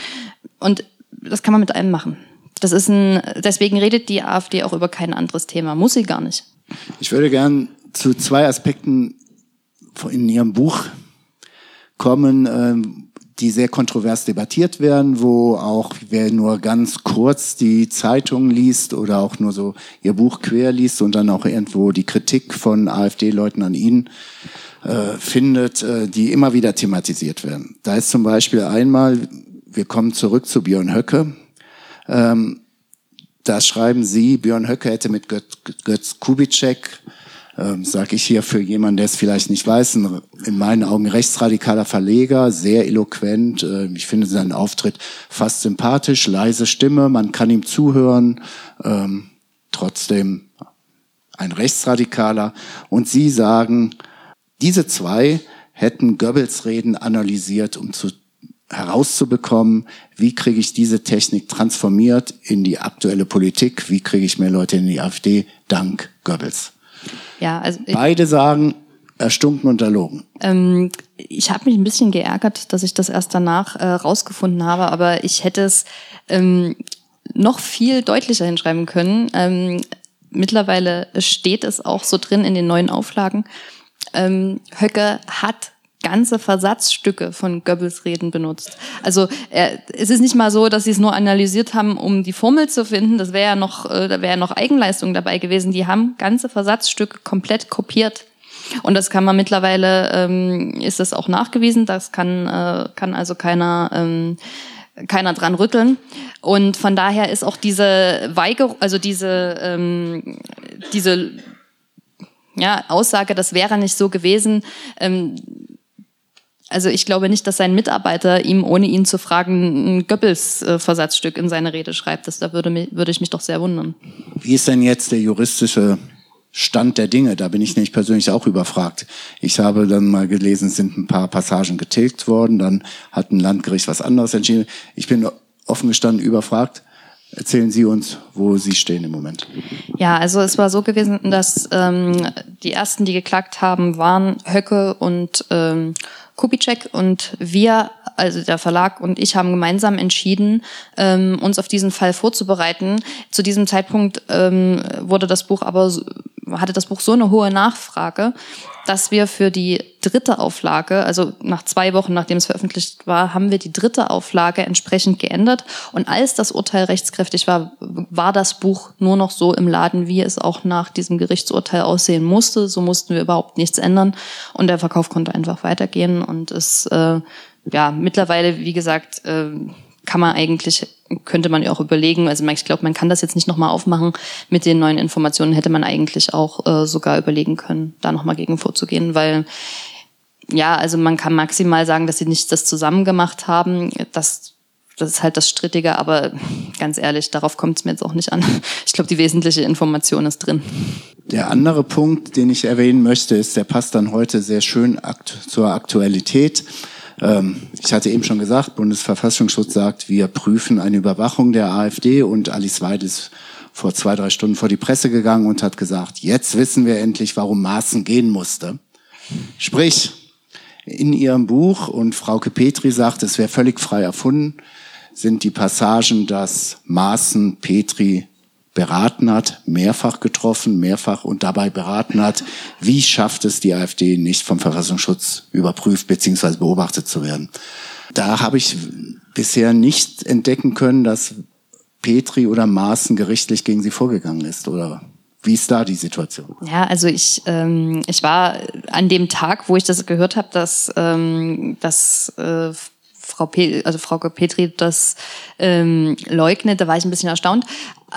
Und das kann man mit allem machen. Das ist ein, deswegen redet die AfD auch über kein anderes Thema. Muss sie gar nicht. Ich würde gern zu zwei Aspekten in Ihrem Buch kommen, ähm, die sehr kontrovers debattiert werden, wo auch wer nur ganz kurz die Zeitung liest oder auch nur so Ihr Buch quer liest und dann auch irgendwo die Kritik von AfD-Leuten an Ihnen äh, findet, äh, die immer wieder thematisiert werden. Da ist zum Beispiel einmal, wir kommen zurück zu Björn Höcke. Ähm, da schreiben Sie, Björn Höcke hätte mit Götz, Götz Kubitschek ähm, sage ich hier für jemanden, der es vielleicht nicht weiß, ein, in meinen Augen rechtsradikaler Verleger, sehr eloquent. Äh, ich finde seinen Auftritt fast sympathisch, leise Stimme, man kann ihm zuhören, ähm, trotzdem ein Rechtsradikaler. Und Sie sagen, diese zwei hätten Goebbels Reden analysiert, um zu herauszubekommen, wie kriege ich diese Technik transformiert in die aktuelle Politik, wie kriege ich mehr Leute in die AfD dank Goebbels. Ja, also Beide sagen, erstunken und erlogen. Ähm, ich habe mich ein bisschen geärgert, dass ich das erst danach äh, rausgefunden habe, aber ich hätte es ähm, noch viel deutlicher hinschreiben können. Ähm, mittlerweile steht es auch so drin in den neuen Auflagen. Ähm, Höcke hat ganze Versatzstücke von Goebbels Reden benutzt. Also äh, es ist nicht mal so, dass sie es nur analysiert haben, um die Formel zu finden. Das wäre ja noch, äh, da wäre ja noch Eigenleistung dabei gewesen. Die haben ganze Versatzstücke komplett kopiert. Und das kann man mittlerweile, ähm, ist das auch nachgewiesen. Das kann, äh, kann also keiner ähm, keiner dran rütteln. Und von daher ist auch diese Weigerung, also diese, ähm, diese ja, Aussage, das wäre nicht so gewesen. Ähm, also ich glaube nicht, dass sein Mitarbeiter ihm, ohne ihn zu fragen, ein Goebbels-Versatzstück in seine Rede schreibt. Das, da würde, mich, würde ich mich doch sehr wundern. Wie ist denn jetzt der juristische Stand der Dinge? Da bin ich nämlich persönlich auch überfragt. Ich habe dann mal gelesen, es sind ein paar Passagen getilgt worden, dann hat ein Landgericht was anderes entschieden. Ich bin offen gestanden überfragt. Erzählen Sie uns, wo Sie stehen im Moment. Ja, also es war so gewesen, dass ähm, die ersten, die geklagt haben, waren Höcke und ähm, Kubitschek und wir, also der Verlag und ich, haben gemeinsam entschieden, ähm, uns auf diesen Fall vorzubereiten. Zu diesem Zeitpunkt ähm, wurde das Buch aber hatte das Buch so eine hohe Nachfrage, dass wir für die dritte Auflage, also nach zwei Wochen, nachdem es veröffentlicht war, haben wir die dritte Auflage entsprechend geändert. Und als das Urteil rechtskräftig war, war das Buch nur noch so im Laden, wie es auch nach diesem Gerichtsurteil aussehen musste. So mussten wir überhaupt nichts ändern. Und der Verkauf konnte einfach weitergehen. Und es, äh, ja, mittlerweile, wie gesagt, äh, kann man eigentlich, könnte man ja auch überlegen, also ich glaube, man kann das jetzt nicht nochmal aufmachen. Mit den neuen Informationen hätte man eigentlich auch äh, sogar überlegen können, da nochmal gegen vorzugehen, weil ja, also man kann maximal sagen, dass sie nicht das zusammen gemacht haben. Das, das ist halt das Strittige, aber ganz ehrlich, darauf kommt es mir jetzt auch nicht an. Ich glaube, die wesentliche Information ist drin. Der andere Punkt, den ich erwähnen möchte, ist, der passt dann heute sehr schön akt zur Aktualität. Ähm, ich hatte eben schon gesagt, Bundesverfassungsschutz sagt, wir prüfen eine Überwachung der AfD und Alice Weid ist vor zwei, drei Stunden vor die Presse gegangen und hat gesagt, jetzt wissen wir endlich, warum Maaßen gehen musste. Sprich, in ihrem Buch, und Frauke Petri sagt, es wäre völlig frei erfunden, sind die Passagen, dass Maaßen Petri beraten hat, mehrfach getroffen, mehrfach und dabei beraten hat, wie schafft es die AfD nicht vom Verfassungsschutz überprüft bzw. beobachtet zu werden. Da habe ich bisher nicht entdecken können, dass Petri oder Maaßen gerichtlich gegen sie vorgegangen ist oder wie ist da die Situation? Ja, also ich, ähm, ich war an dem Tag, wo ich das gehört habe, dass, ähm, dass äh, Frau, Pe also Frau Petri das ähm, leugnet, da war ich ein bisschen erstaunt.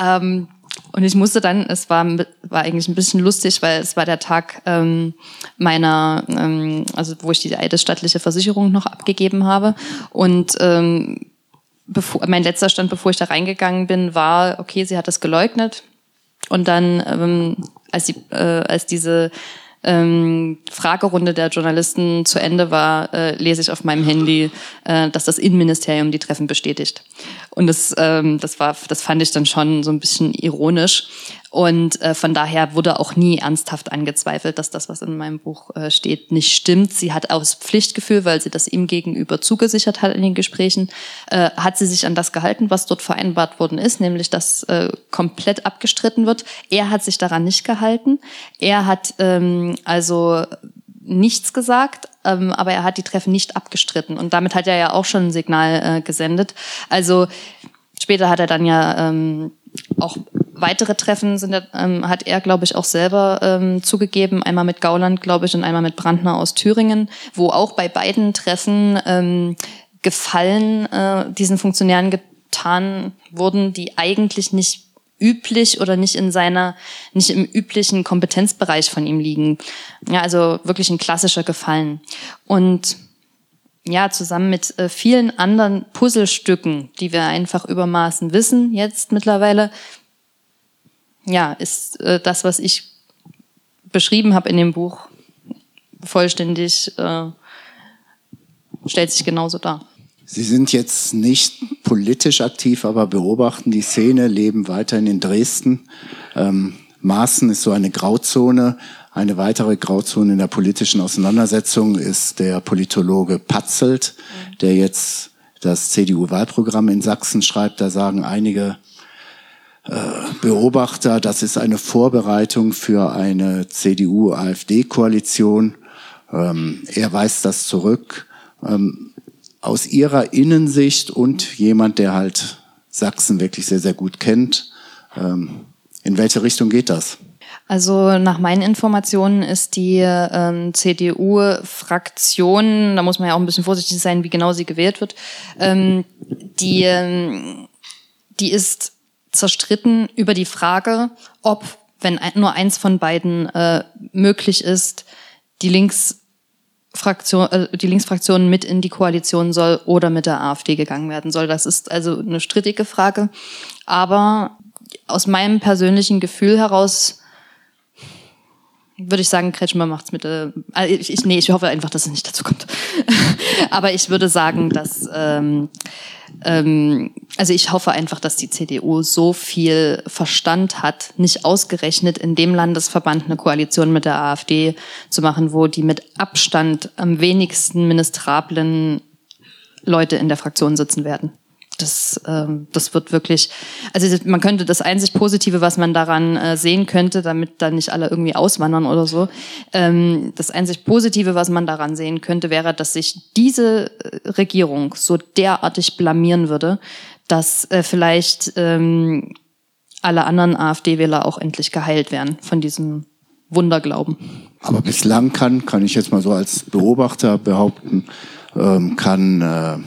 Ähm, und ich musste dann, es war, war eigentlich ein bisschen lustig, weil es war der Tag ähm, meiner, ähm, also wo ich die eidesstattliche Versicherung noch abgegeben habe. Und ähm, bevor, mein letzter Stand, bevor ich da reingegangen bin, war, okay, sie hat das geleugnet. Und dann, ähm, als, die, äh, als diese ähm, Fragerunde der Journalisten zu Ende war, äh, lese ich auf meinem Handy, äh, dass das Innenministerium die Treffen bestätigt. Und das, ähm, das war, das fand ich dann schon so ein bisschen ironisch. Und äh, von daher wurde auch nie ernsthaft angezweifelt, dass das, was in meinem Buch äh, steht, nicht stimmt. Sie hat aus Pflichtgefühl, weil sie das ihm gegenüber zugesichert hat in den Gesprächen, äh, hat sie sich an das gehalten, was dort vereinbart worden ist, nämlich dass äh, komplett abgestritten wird. Er hat sich daran nicht gehalten. Er hat ähm, also nichts gesagt, ähm, aber er hat die Treffen nicht abgestritten. Und damit hat er ja auch schon ein Signal äh, gesendet. Also später hat er dann ja ähm, auch weitere Treffen sind, ähm, hat er, glaube ich, auch selber ähm, zugegeben. Einmal mit Gauland, glaube ich, und einmal mit Brandner aus Thüringen, wo auch bei beiden Treffen ähm, Gefallen äh, diesen Funktionären getan wurden, die eigentlich nicht üblich oder nicht in seiner, nicht im üblichen Kompetenzbereich von ihm liegen. Ja, also wirklich ein klassischer Gefallen. Und ja, zusammen mit äh, vielen anderen Puzzlestücken, die wir einfach übermaßen wissen jetzt mittlerweile, ja, ist äh, das, was ich beschrieben habe in dem Buch, vollständig, äh, stellt sich genauso dar. Sie sind jetzt nicht politisch aktiv, aber beobachten die Szene, leben weiterhin in Dresden. Ähm, Maaßen ist so eine Grauzone. Eine weitere Grauzone in der politischen Auseinandersetzung ist der Politologe Patzelt, der jetzt das CDU-Wahlprogramm in Sachsen schreibt. Da sagen einige Beobachter, das ist eine Vorbereitung für eine CDU-AfD-Koalition. Ähm, er weist das zurück. Ähm, aus Ihrer Innensicht und jemand, der halt Sachsen wirklich sehr, sehr gut kennt, ähm, in welche Richtung geht das? Also nach meinen Informationen ist die ähm, CDU-Fraktion, da muss man ja auch ein bisschen vorsichtig sein, wie genau sie gewählt wird, ähm, die, ähm, die ist zerstritten über die Frage, ob wenn nur eins von beiden äh, möglich ist, die Linksfraktion, äh, die Linksfraktion mit in die Koalition soll oder mit der AfD gegangen werden soll. Das ist also eine strittige Frage. Aber aus meinem persönlichen Gefühl heraus würde ich sagen, Kretschmer macht's mit. Äh, also ich, ich, nee, ich hoffe einfach, dass es nicht dazu kommt. Aber ich würde sagen, dass ähm, ähm, also ich hoffe einfach, dass die CDU so viel Verstand hat, nicht ausgerechnet in dem Landesverband eine Koalition mit der AfD zu machen, wo die mit Abstand am wenigsten ministrablen Leute in der Fraktion sitzen werden das, ähm, das wird wirklich, also man könnte das einzig Positive, was man daran äh, sehen könnte, damit dann nicht alle irgendwie auswandern oder so, ähm, das einzig Positive, was man daran sehen könnte, wäre, dass sich diese äh, Regierung so derartig blamieren würde, dass äh, vielleicht ähm, alle anderen AfD-Wähler auch endlich geheilt werden von diesem Wunderglauben. Aber bislang kann, kann ich jetzt mal so als Beobachter behaupten, ähm, kann äh,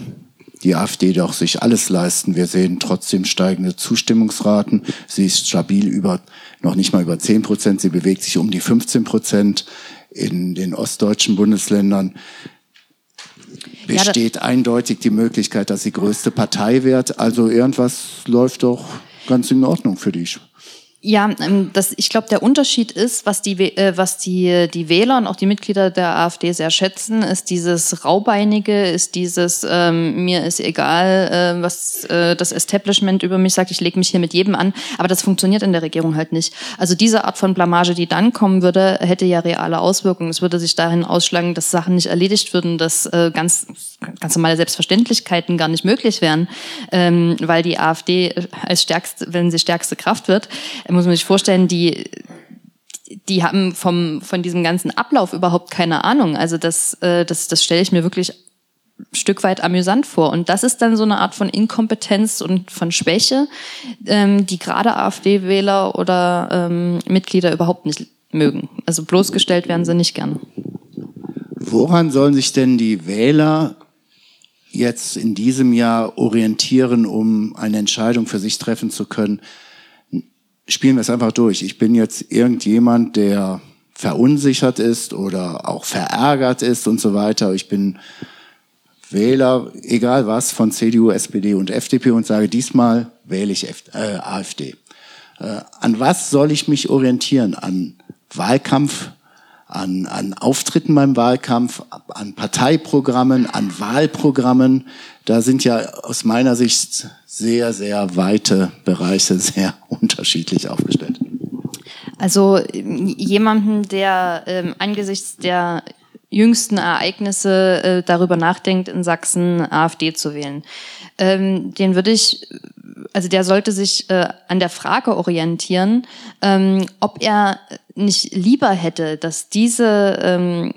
die AfD doch sich alles leisten. Wir sehen trotzdem steigende Zustimmungsraten. Sie ist stabil über, noch nicht mal über 10 Prozent. Sie bewegt sich um die 15 Prozent in den ostdeutschen Bundesländern. Besteht ja, eindeutig die Möglichkeit, dass sie größte Partei wird. Also irgendwas läuft doch ganz in Ordnung für dich. Ja, ähm, das, ich glaube, der Unterschied ist, was die, äh, was die, die Wähler und auch die Mitglieder der AfD sehr schätzen, ist dieses Raubeinige, ist dieses, ähm, mir ist egal, äh, was äh, das Establishment über mich sagt, ich lege mich hier mit jedem an. Aber das funktioniert in der Regierung halt nicht. Also diese Art von Blamage, die dann kommen würde, hätte ja reale Auswirkungen. Es würde sich dahin ausschlagen, dass Sachen nicht erledigt würden, dass äh, ganz, ganz normale Selbstverständlichkeiten gar nicht möglich wären, ähm, weil die AfD als stärkste, wenn sie stärkste Kraft wird, muss man sich vorstellen, die die haben vom, von diesem ganzen Ablauf überhaupt keine Ahnung. Also das, äh, das, das stelle ich mir wirklich ein Stück weit amüsant vor. Und das ist dann so eine Art von Inkompetenz und von Schwäche, ähm, die gerade AfD-Wähler oder ähm, Mitglieder überhaupt nicht mögen. Also bloßgestellt werden sie nicht gern. Woran sollen sich denn die Wähler jetzt in diesem Jahr orientieren, um eine Entscheidung für sich treffen zu können? Spielen wir es einfach durch. Ich bin jetzt irgendjemand, der verunsichert ist oder auch verärgert ist und so weiter. Ich bin Wähler, egal was, von CDU, SPD und FDP und sage, diesmal wähle ich F äh, AfD. Äh, an was soll ich mich orientieren? An Wahlkampf, an, an Auftritten beim Wahlkampf, an Parteiprogrammen, an Wahlprogrammen. Da sind ja aus meiner Sicht sehr, sehr weite Bereiche sehr unterschiedlich aufgestellt. Also jemanden, der ähm, angesichts der jüngsten Ereignisse äh, darüber nachdenkt, in Sachsen AfD zu wählen, ähm, den würde ich, also der sollte sich äh, an der Frage orientieren, ähm, ob er nicht lieber hätte, dass diese, ähm,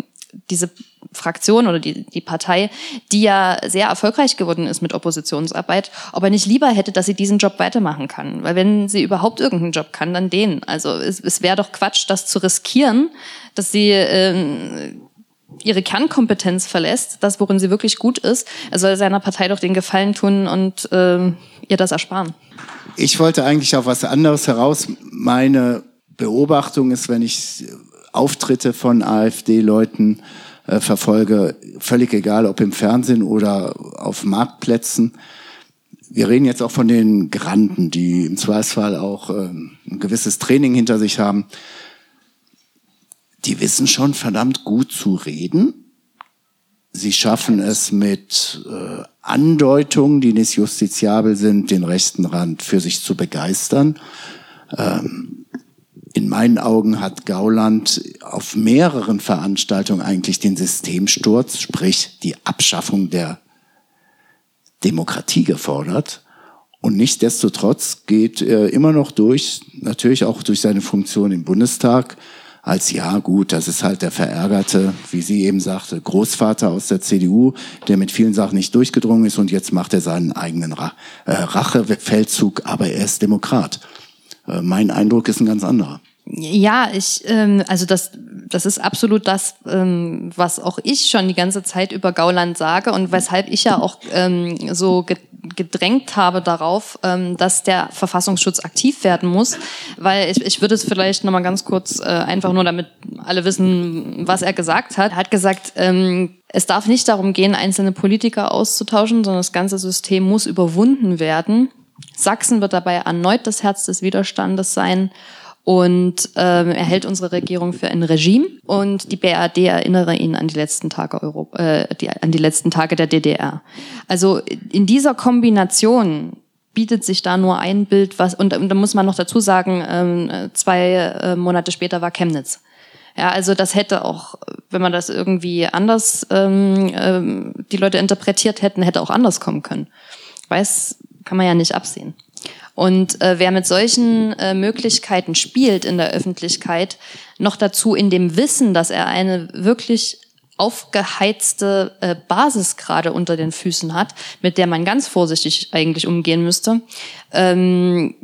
diese Fraktion oder die, die Partei, die ja sehr erfolgreich geworden ist mit Oppositionsarbeit, ob er nicht lieber hätte, dass sie diesen Job weitermachen kann. Weil wenn sie überhaupt irgendeinen Job kann, dann den. Also es, es wäre doch Quatsch, das zu riskieren, dass sie äh, ihre Kernkompetenz verlässt, das, worin sie wirklich gut ist. Er soll seiner Partei doch den Gefallen tun und äh, ihr das ersparen. Ich wollte eigentlich auf was anderes heraus. Meine Beobachtung ist, wenn ich Auftritte von AfD-Leuten äh, verfolge, völlig egal, ob im Fernsehen oder auf Marktplätzen. Wir reden jetzt auch von den Granden, die im Zweifelsfall auch äh, ein gewisses Training hinter sich haben. Die wissen schon verdammt gut zu reden. Sie schaffen es mit äh, Andeutungen, die nicht justiziabel sind, den rechten Rand für sich zu begeistern. Ähm, in meinen Augen hat Gauland auf mehreren Veranstaltungen eigentlich den Systemsturz, sprich die Abschaffung der Demokratie gefordert. Und nichtdestotrotz geht er immer noch durch, natürlich auch durch seine Funktion im Bundestag, als ja gut, das ist halt der verärgerte, wie sie eben sagte, Großvater aus der CDU, der mit vielen Sachen nicht durchgedrungen ist und jetzt macht er seinen eigenen äh, Rachefeldzug, aber er ist Demokrat. Äh, mein Eindruck ist ein ganz anderer. Ja, ich, ähm, also das, das ist absolut das, ähm, was auch ich schon die ganze Zeit über Gauland sage und weshalb ich ja auch ähm, so ge gedrängt habe darauf, ähm, dass der Verfassungsschutz aktiv werden muss, weil ich, ich würde es vielleicht nochmal ganz kurz äh, einfach nur, damit alle wissen, was er gesagt hat. Er hat gesagt, ähm, es darf nicht darum gehen, einzelne Politiker auszutauschen, sondern das ganze System muss überwunden werden. Sachsen wird dabei erneut das Herz des Widerstandes sein und ähm, er hält unsere Regierung für ein Regime und die BRD erinnere ihn an die letzten Tage Europa, äh, die, an die letzten Tage der DDR. Also in dieser Kombination bietet sich da nur ein Bild, was und, und da muss man noch dazu sagen, ähm, zwei äh, Monate später war Chemnitz. Ja, also das hätte auch, wenn man das irgendwie anders ähm, ähm, die Leute interpretiert hätten, hätte auch anders kommen können. Weiß kann man ja nicht absehen. Und äh, wer mit solchen äh, Möglichkeiten spielt in der Öffentlichkeit, noch dazu in dem Wissen, dass er eine wirklich aufgeheizte äh, Basis gerade unter den Füßen hat, mit der man ganz vorsichtig eigentlich umgehen müsste. Ähm,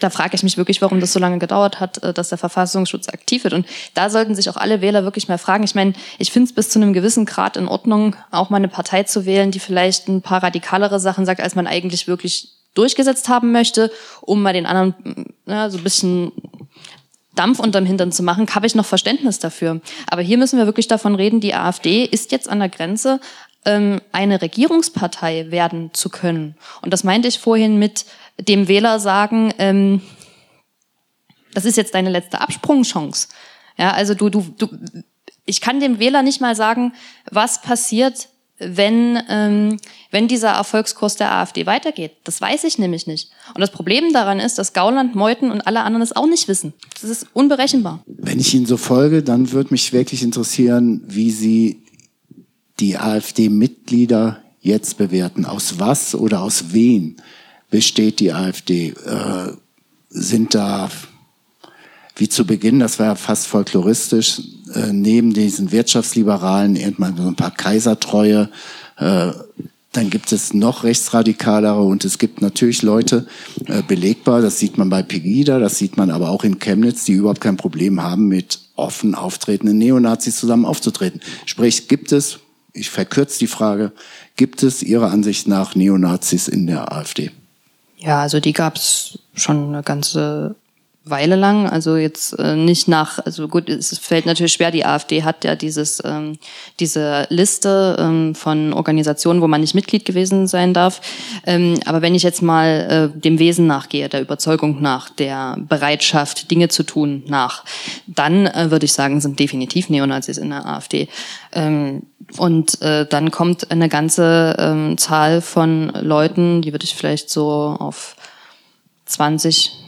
da frage ich mich wirklich, warum das so lange gedauert hat, äh, dass der Verfassungsschutz aktiv wird. Und da sollten sich auch alle Wähler wirklich mal fragen. Ich meine, ich finde es bis zu einem gewissen Grad in Ordnung, auch mal eine Partei zu wählen, die vielleicht ein paar radikalere Sachen sagt, als man eigentlich wirklich durchgesetzt haben möchte, um mal den anderen ja, so ein bisschen Dampf unterm Hintern zu machen, habe ich noch Verständnis dafür. Aber hier müssen wir wirklich davon reden, die AfD ist jetzt an der Grenze, ähm, eine Regierungspartei werden zu können. Und das meinte ich vorhin mit dem Wähler sagen, ähm, das ist jetzt deine letzte Absprungchance. Ja, also du, du, du, ich kann dem Wähler nicht mal sagen, was passiert, wenn, ähm, wenn dieser Erfolgskurs der AfD weitergeht. Das weiß ich nämlich nicht. Und das Problem daran ist, dass Gauland, Meuthen und alle anderen es auch nicht wissen. Das ist unberechenbar. Wenn ich Ihnen so folge, dann würde mich wirklich interessieren, wie Sie die AfD-Mitglieder jetzt bewerten. Aus was oder aus wen besteht die AfD? Äh, sind da, wie zu Beginn, das war ja fast folkloristisch, äh, neben diesen Wirtschaftsliberalen irgendwann so ein paar Kaisertreue. Äh, dann gibt es noch rechtsradikalere und es gibt natürlich Leute, äh, belegbar, das sieht man bei Pegida, das sieht man aber auch in Chemnitz, die überhaupt kein Problem haben, mit offen auftretenden Neonazis zusammen aufzutreten. Sprich, gibt es, ich verkürze die Frage, gibt es Ihrer Ansicht nach Neonazis in der AfD? Ja, also die gab es schon eine ganze Weile lang, also jetzt äh, nicht nach, also gut, es fällt natürlich schwer, die AfD hat ja dieses, ähm, diese Liste ähm, von Organisationen, wo man nicht Mitglied gewesen sein darf. Ähm, aber wenn ich jetzt mal äh, dem Wesen nachgehe, der Überzeugung nach, der Bereitschaft, Dinge zu tun nach, dann äh, würde ich sagen, sind definitiv Neonazis in der AfD. Ähm, und äh, dann kommt eine ganze ähm, Zahl von Leuten, die würde ich vielleicht so auf 20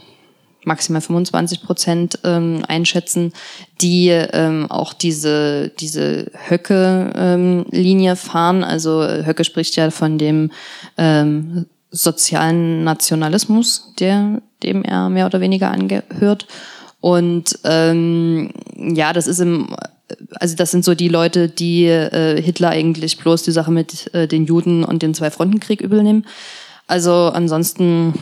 maximal 25 Prozent ähm, einschätzen, die ähm, auch diese, diese Höcke-Linie ähm, fahren. Also Höcke spricht ja von dem ähm, sozialen Nationalismus, der, dem er mehr oder weniger angehört. Und ähm, ja, das ist im also das sind so die Leute, die äh, Hitler eigentlich bloß die Sache mit äh, den Juden und den Zwei-Fronten-Krieg übel nehmen. Also ansonsten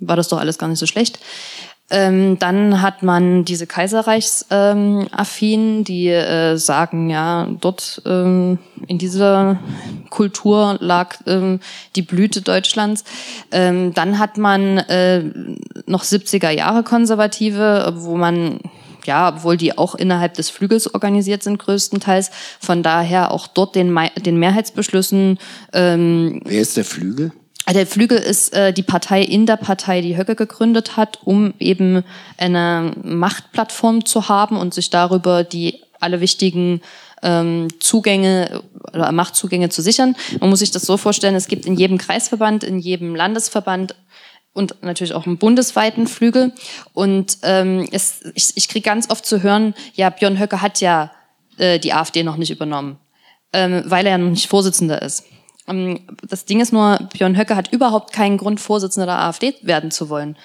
war das doch alles gar nicht so schlecht. Ähm, dann hat man diese Kaiserreichsaffinen, ähm, die äh, sagen, ja, dort ähm, in dieser Kultur lag ähm, die Blüte Deutschlands. Ähm, dann hat man äh, noch 70er Jahre Konservative, wo man ja, obwohl die auch innerhalb des Flügels organisiert sind größtenteils, von daher auch dort den, den Mehrheitsbeschlüssen. Ähm, Wer ist der Flügel? Der Flügel ist äh, die Partei in der Partei, die Höcke gegründet hat, um eben eine Machtplattform zu haben und sich darüber die alle wichtigen ähm, Zugänge oder Machtzugänge zu sichern. Man muss sich das so vorstellen, es gibt in jedem Kreisverband, in jedem Landesverband und natürlich auch im bundesweiten Flügel. Und ähm, es, ich, ich kriege ganz oft zu hören, ja, Björn Höcke hat ja äh, die AfD noch nicht übernommen, ähm, weil er ja noch nicht Vorsitzender ist. Ähm, das Ding ist nur, Björn Höcke hat überhaupt keinen Grund, Vorsitzender der AfD werden zu wollen.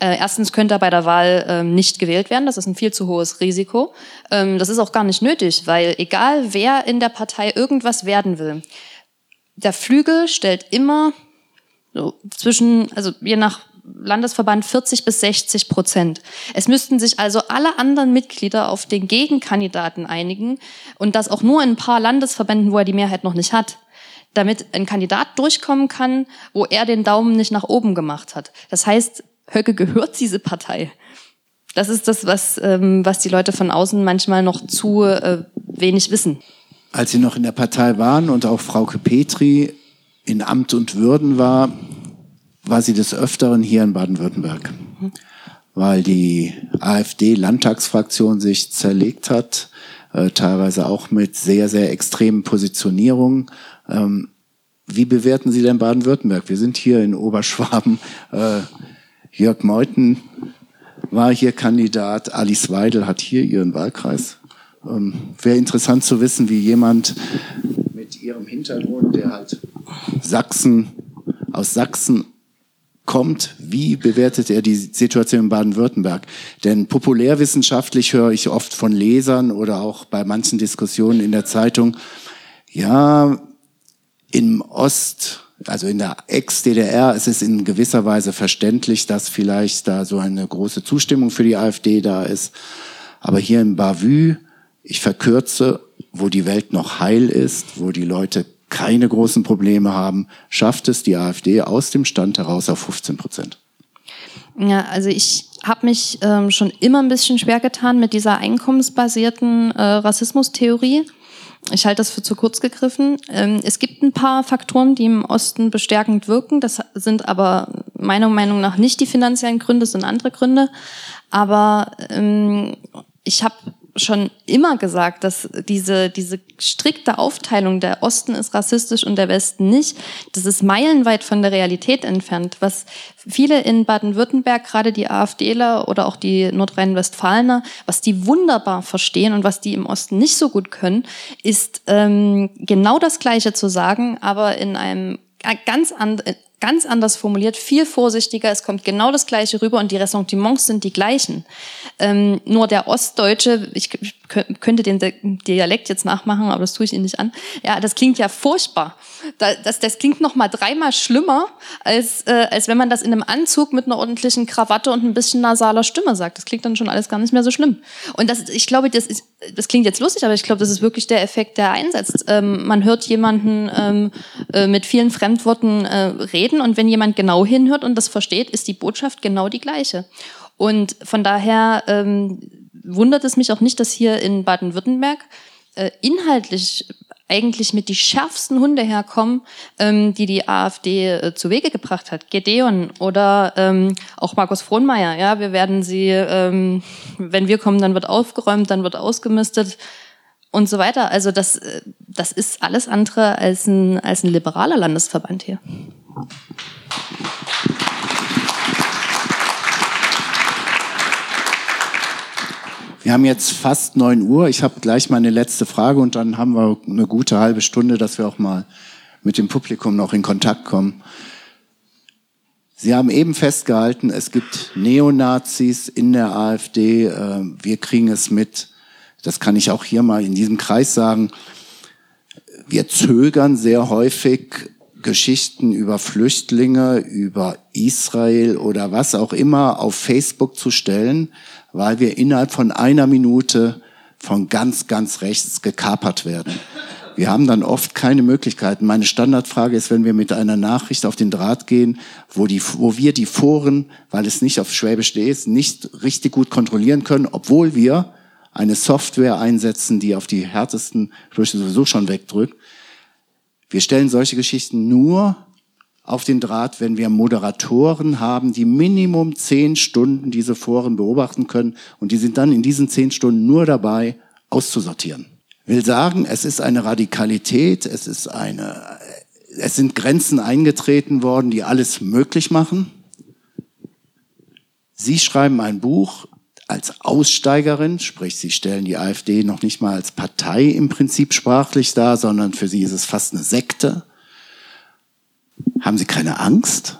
Äh, erstens könnte er bei der Wahl ähm, nicht gewählt werden. Das ist ein viel zu hohes Risiko. Ähm, das ist auch gar nicht nötig, weil egal wer in der Partei irgendwas werden will, der Flügel stellt immer so zwischen, also je nach Landesverband 40 bis 60 Prozent. Es müssten sich also alle anderen Mitglieder auf den Gegenkandidaten einigen und das auch nur in ein paar Landesverbänden, wo er die Mehrheit noch nicht hat damit ein Kandidat durchkommen kann, wo er den Daumen nicht nach oben gemacht hat. Das heißt, Höcke gehört diese Partei. Das ist das, was, ähm, was die Leute von außen manchmal noch zu äh, wenig wissen. Als Sie noch in der Partei waren und auch Frau Petri in Amt und Würden war, war sie des Öfteren hier in Baden-Württemberg, mhm. weil die AfD-Landtagsfraktion sich zerlegt hat, äh, teilweise auch mit sehr, sehr extremen Positionierungen. Ähm, wie bewerten Sie denn Baden-Württemberg? Wir sind hier in Oberschwaben. Äh, Jörg Meuthen war hier Kandidat, Alice Weidel hat hier ihren Wahlkreis. Ähm, Wäre interessant zu wissen, wie jemand mit ihrem Hintergrund, der halt Sachsen, aus Sachsen kommt, wie bewertet er die Situation in Baden-Württemberg? Denn populärwissenschaftlich höre ich oft von Lesern oder auch bei manchen Diskussionen in der Zeitung, ja, im Ost, also in der Ex-DDR ist es in gewisser Weise verständlich, dass vielleicht da so eine große Zustimmung für die AfD da ist. Aber hier in Bavü, ich verkürze, wo die Welt noch heil ist, wo die Leute keine großen Probleme haben, schafft es die AfD aus dem Stand heraus auf 15 Prozent. Ja, also ich habe mich ähm, schon immer ein bisschen schwer getan mit dieser einkommensbasierten äh, Rassismustheorie. Ich halte das für zu kurz gegriffen. Ähm, es gibt ein paar Faktoren, die im Osten bestärkend wirken. Das sind aber meiner Meinung nach nicht die finanziellen Gründe, das sind andere Gründe. Aber ähm, ich habe schon immer gesagt, dass diese, diese strikte Aufteilung, der Osten ist rassistisch und der Westen nicht, das ist meilenweit von der Realität entfernt. Was viele in Baden-Württemberg, gerade die AfDler oder auch die Nordrhein-Westfalener, was die wunderbar verstehen und was die im Osten nicht so gut können, ist ähm, genau das Gleiche zu sagen, aber in einem ganz anderen ganz anders formuliert, viel vorsichtiger. Es kommt genau das Gleiche rüber und die Ressentiments sind die gleichen. Ähm, nur der Ostdeutsche, ich, ich könnte den Dialekt jetzt nachmachen, aber das tue ich Ihnen nicht an. Ja, das klingt ja furchtbar. Das, das klingt noch mal dreimal schlimmer, als, äh, als wenn man das in einem Anzug mit einer ordentlichen Krawatte und ein bisschen nasaler Stimme sagt. Das klingt dann schon alles gar nicht mehr so schlimm. Und das, ich glaube, das, ist, das klingt jetzt lustig, aber ich glaube, das ist wirklich der Effekt, der einsetzt. Ähm, man hört jemanden ähm, äh, mit vielen Fremdworten äh, reden und wenn jemand genau hinhört und das versteht, ist die Botschaft genau die gleiche. Und von daher ähm, wundert es mich auch nicht, dass hier in Baden-Württemberg äh, inhaltlich eigentlich mit die schärfsten Hunde herkommen, ähm, die die AfD äh, zu Wege gebracht hat. Gedeon oder ähm, auch Markus Frohnmeier. Ja, wir werden sie, ähm, wenn wir kommen, dann wird aufgeräumt, dann wird ausgemistet und so weiter. Also das, äh, das ist alles andere als ein, als ein liberaler Landesverband hier. Wir haben jetzt fast neun Uhr. Ich habe gleich meine letzte Frage und dann haben wir eine gute halbe Stunde, dass wir auch mal mit dem Publikum noch in Kontakt kommen. Sie haben eben festgehalten, es gibt Neonazis in der AfD. Äh, wir kriegen es mit. Das kann ich auch hier mal in diesem Kreis sagen. Wir zögern sehr häufig Geschichten über Flüchtlinge, über Israel oder was auch immer auf Facebook zu stellen, weil wir innerhalb von einer Minute von ganz, ganz rechts gekapert werden. Wir haben dann oft keine Möglichkeiten. Meine Standardfrage ist, wenn wir mit einer Nachricht auf den Draht gehen, wo, die, wo wir die Foren, weil es nicht auf Schwäbisch ist, nicht richtig gut kontrollieren können, obwohl wir eine Software einsetzen, die auf die härtesten Sprüche sowieso schon wegdrückt. Wir stellen solche Geschichten nur auf den Draht, wenn wir Moderatoren haben, die Minimum zehn Stunden diese Foren beobachten können und die sind dann in diesen zehn Stunden nur dabei, auszusortieren. Will sagen, es ist eine Radikalität, es ist eine, es sind Grenzen eingetreten worden, die alles möglich machen. Sie schreiben ein Buch als Aussteigerin, sprich, Sie stellen die AfD noch nicht mal als Partei im Prinzip sprachlich dar, sondern für Sie ist es fast eine Sekte. Haben Sie keine Angst?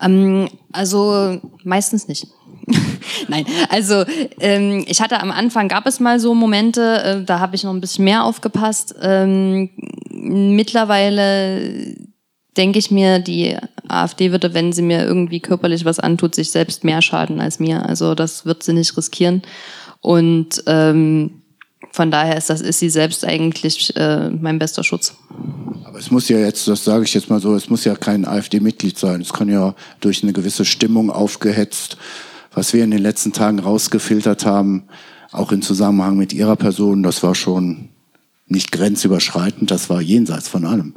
Ähm, also meistens nicht. Nein, also ähm, ich hatte am Anfang gab es mal so Momente, äh, da habe ich noch ein bisschen mehr aufgepasst. Ähm, mittlerweile denke ich mir, die AfD würde, wenn sie mir irgendwie körperlich was antut, sich selbst mehr schaden als mir. Also das wird sie nicht riskieren. Und ähm, von daher ist das ist sie selbst eigentlich äh, mein bester Schutz. Aber es muss ja jetzt, das sage ich jetzt mal so, es muss ja kein AfD-Mitglied sein. Es kann ja durch eine gewisse Stimmung aufgehetzt, was wir in den letzten Tagen rausgefiltert haben, auch in Zusammenhang mit Ihrer Person, das war schon nicht grenzüberschreitend, das war jenseits von allem.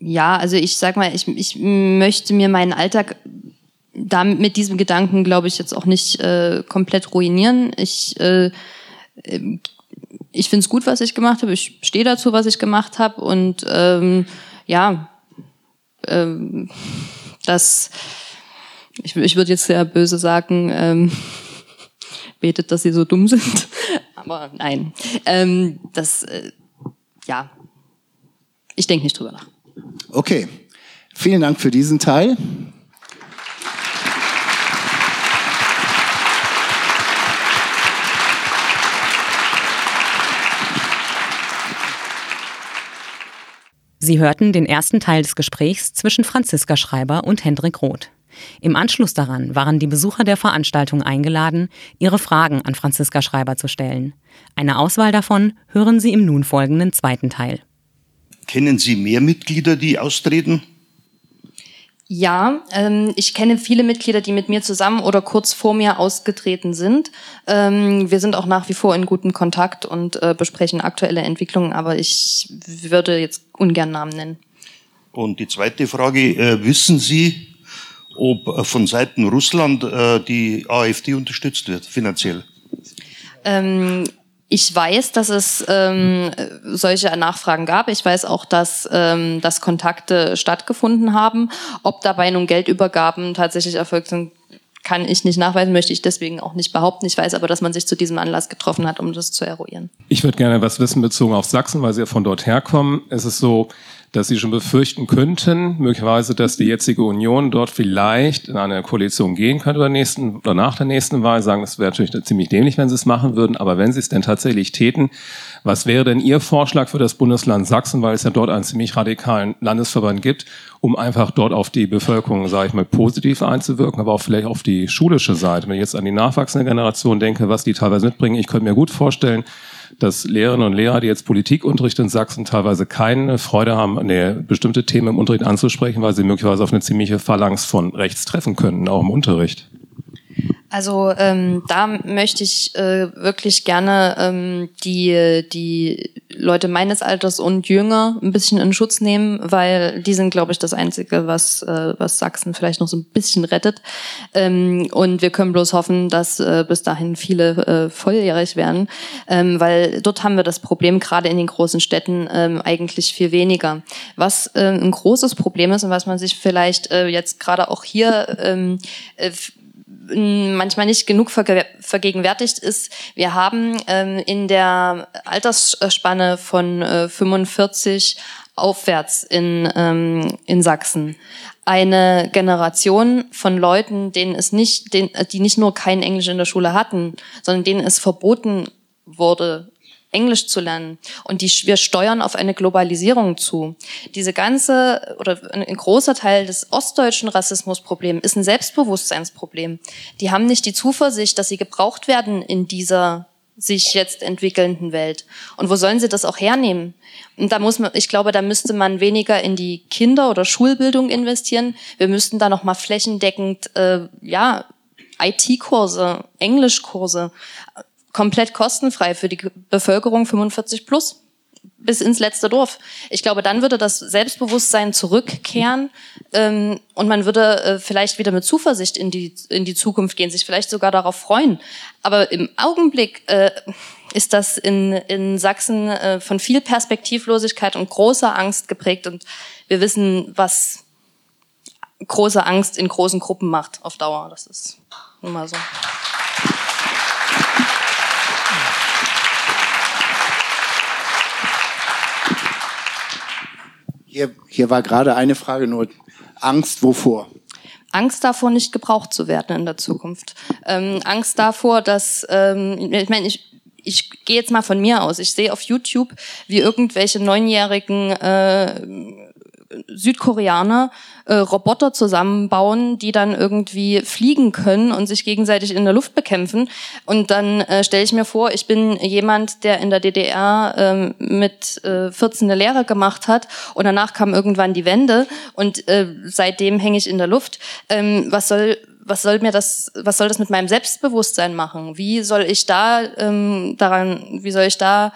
Ja, also ich sag mal, ich, ich möchte mir meinen Alltag da mit diesem Gedanken, glaube ich, jetzt auch nicht äh, komplett ruinieren. Ich äh, ich finde es gut, was ich gemacht habe. Ich stehe dazu, was ich gemacht habe. Und ähm, ja, ähm, das, ich, ich würde jetzt sehr böse sagen, ähm, betet, dass sie so dumm sind. Aber nein, ähm, das, äh, ja, ich denke nicht drüber nach. Okay, vielen Dank für diesen Teil. Sie hörten den ersten Teil des Gesprächs zwischen Franziska Schreiber und Hendrik Roth. Im Anschluss daran waren die Besucher der Veranstaltung eingeladen, ihre Fragen an Franziska Schreiber zu stellen. Eine Auswahl davon hören Sie im nun folgenden zweiten Teil. Kennen Sie mehr Mitglieder, die austreten? Ja, ähm, ich kenne viele Mitglieder, die mit mir zusammen oder kurz vor mir ausgetreten sind. Ähm, wir sind auch nach wie vor in guten Kontakt und äh, besprechen aktuelle Entwicklungen, aber ich würde jetzt ungern Namen nennen. Und die zweite Frage, äh, wissen Sie, ob äh, von Seiten Russland äh, die AfD unterstützt wird, finanziell? Ähm, ich weiß, dass es ähm, solche Nachfragen gab. Ich weiß auch, dass, ähm, dass Kontakte stattgefunden haben. Ob dabei nun Geldübergaben tatsächlich erfolgt sind, kann ich nicht nachweisen, möchte ich deswegen auch nicht behaupten. Ich weiß aber, dass man sich zu diesem Anlass getroffen hat, um das zu eruieren. Ich würde gerne was wissen bezogen auf Sachsen, weil Sie ja von dort herkommen. Es ist so, dass Sie schon befürchten könnten, möglicherweise, dass die jetzige Union dort vielleicht in eine Koalition gehen könnte oder, nächsten, oder nach der nächsten Wahl. Sagen, es wäre natürlich ziemlich dämlich, wenn Sie es machen würden. Aber wenn Sie es denn tatsächlich täten, was wäre denn Ihr Vorschlag für das Bundesland Sachsen, weil es ja dort einen ziemlich radikalen Landesverband gibt, um einfach dort auf die Bevölkerung, sage ich mal, positiv einzuwirken, aber auch vielleicht auf die schulische Seite. Wenn ich jetzt an die nachwachsende Generation denke, was die teilweise mitbringen, ich könnte mir gut vorstellen, dass Lehrerinnen und Lehrer, die jetzt Politikunterricht in Sachsen teilweise keine Freude haben, nee, bestimmte Themen im Unterricht anzusprechen, weil sie möglicherweise auf eine ziemliche Phalanx von rechts treffen könnten, auch im Unterricht. Also ähm, da möchte ich äh, wirklich gerne ähm, die, die Leute meines Alters und jünger ein bisschen in Schutz nehmen, weil die sind, glaube ich, das Einzige, was, äh, was Sachsen vielleicht noch so ein bisschen rettet. Ähm, und wir können bloß hoffen, dass äh, bis dahin viele äh, volljährig werden, ähm, weil dort haben wir das Problem, gerade in den großen Städten, ähm, eigentlich viel weniger. Was äh, ein großes Problem ist und was man sich vielleicht äh, jetzt gerade auch hier ähm, äh, manchmal nicht genug vergegenwärtigt ist. Wir haben ähm, in der Altersspanne von äh, 45 aufwärts in, ähm, in Sachsen eine Generation von Leuten, denen es nicht, denen, die nicht nur kein Englisch in der Schule hatten, sondern denen es verboten wurde, Englisch zu lernen. Und die, wir steuern auf eine Globalisierung zu. Diese ganze oder ein großer Teil des ostdeutschen Rassismusproblems ist ein Selbstbewusstseinsproblem. Die haben nicht die Zuversicht, dass sie gebraucht werden in dieser sich jetzt entwickelnden Welt. Und wo sollen sie das auch hernehmen? Und da muss man, ich glaube, da müsste man weniger in die Kinder- oder Schulbildung investieren. Wir müssten da noch mal flächendeckend, äh, ja, IT-Kurse, Englischkurse, komplett kostenfrei für die Bevölkerung 45 plus bis ins letzte Dorf. Ich glaube, dann würde das Selbstbewusstsein zurückkehren ähm, und man würde äh, vielleicht wieder mit Zuversicht in die, in die Zukunft gehen, sich vielleicht sogar darauf freuen. Aber im Augenblick äh, ist das in, in Sachsen äh, von viel Perspektivlosigkeit und großer Angst geprägt und wir wissen, was große Angst in großen Gruppen macht auf Dauer. Das ist nun mal so. Hier, hier war gerade eine Frage nur, Angst wovor? Angst davor, nicht gebraucht zu werden in der Zukunft. Ähm, Angst davor, dass, ähm, ich meine, ich, ich gehe jetzt mal von mir aus. Ich sehe auf YouTube, wie irgendwelche neunjährigen äh, Südkoreaner äh, Roboter zusammenbauen, die dann irgendwie fliegen können und sich gegenseitig in der Luft bekämpfen. Und dann äh, stelle ich mir vor, ich bin jemand, der in der DDR ähm, mit äh, 14 eine Lehre gemacht hat und danach kam irgendwann die Wende und äh, seitdem hänge ich in der Luft. Ähm, was soll was soll mir das, was soll das mit meinem Selbstbewusstsein machen? Wie soll ich da ähm, daran, wie soll ich da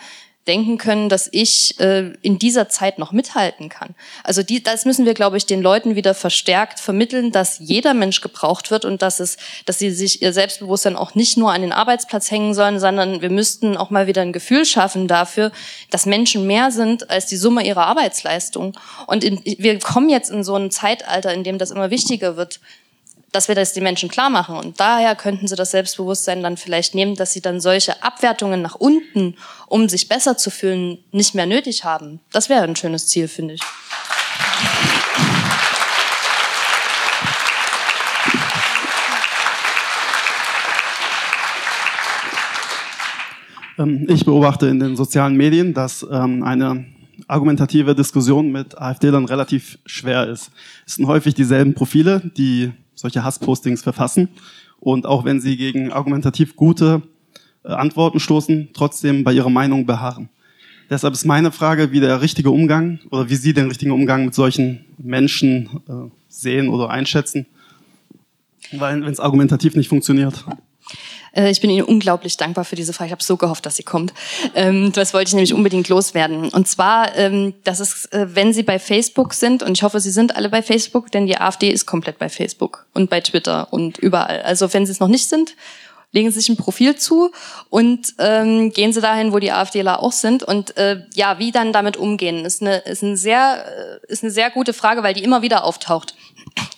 denken können, dass ich äh, in dieser Zeit noch mithalten kann. Also die, das müssen wir, glaube ich, den Leuten wieder verstärkt vermitteln, dass jeder Mensch gebraucht wird und dass es, dass sie sich ihr Selbstbewusstsein auch nicht nur an den Arbeitsplatz hängen sollen, sondern wir müssten auch mal wieder ein Gefühl schaffen dafür, dass Menschen mehr sind als die Summe ihrer Arbeitsleistung. Und in, wir kommen jetzt in so ein Zeitalter, in dem das immer wichtiger wird, dass wir das den Menschen klar machen. Und daher könnten sie das Selbstbewusstsein dann vielleicht nehmen, dass sie dann solche Abwertungen nach unten, um sich besser zu fühlen, nicht mehr nötig haben. Das wäre ein schönes Ziel, finde ich. Ähm, ich beobachte in den sozialen Medien, dass ähm, eine argumentative Diskussion mit AfD-Lern relativ schwer ist. Es sind häufig dieselben Profile, die solche Hasspostings verfassen. Und auch wenn sie gegen argumentativ gute äh, Antworten stoßen, trotzdem bei ihrer Meinung beharren. Deshalb ist meine Frage, wie der richtige Umgang oder wie Sie den richtigen Umgang mit solchen Menschen äh, sehen oder einschätzen, weil wenn es argumentativ nicht funktioniert. Äh, ich bin Ihnen unglaublich dankbar für diese Frage. Ich habe so gehofft, dass sie kommt. Ähm, das wollte ich nämlich unbedingt loswerden. Und zwar, ähm, dass es, äh, wenn Sie bei Facebook sind, und ich hoffe, Sie sind alle bei Facebook, denn die AfD ist komplett bei Facebook und bei Twitter und überall. Also wenn Sie es noch nicht sind, legen Sie sich ein Profil zu und ähm, gehen Sie dahin, wo die AfDler auch sind. Und äh, ja, wie dann damit umgehen, ist eine, ist, eine sehr, ist eine sehr gute Frage, weil die immer wieder auftaucht.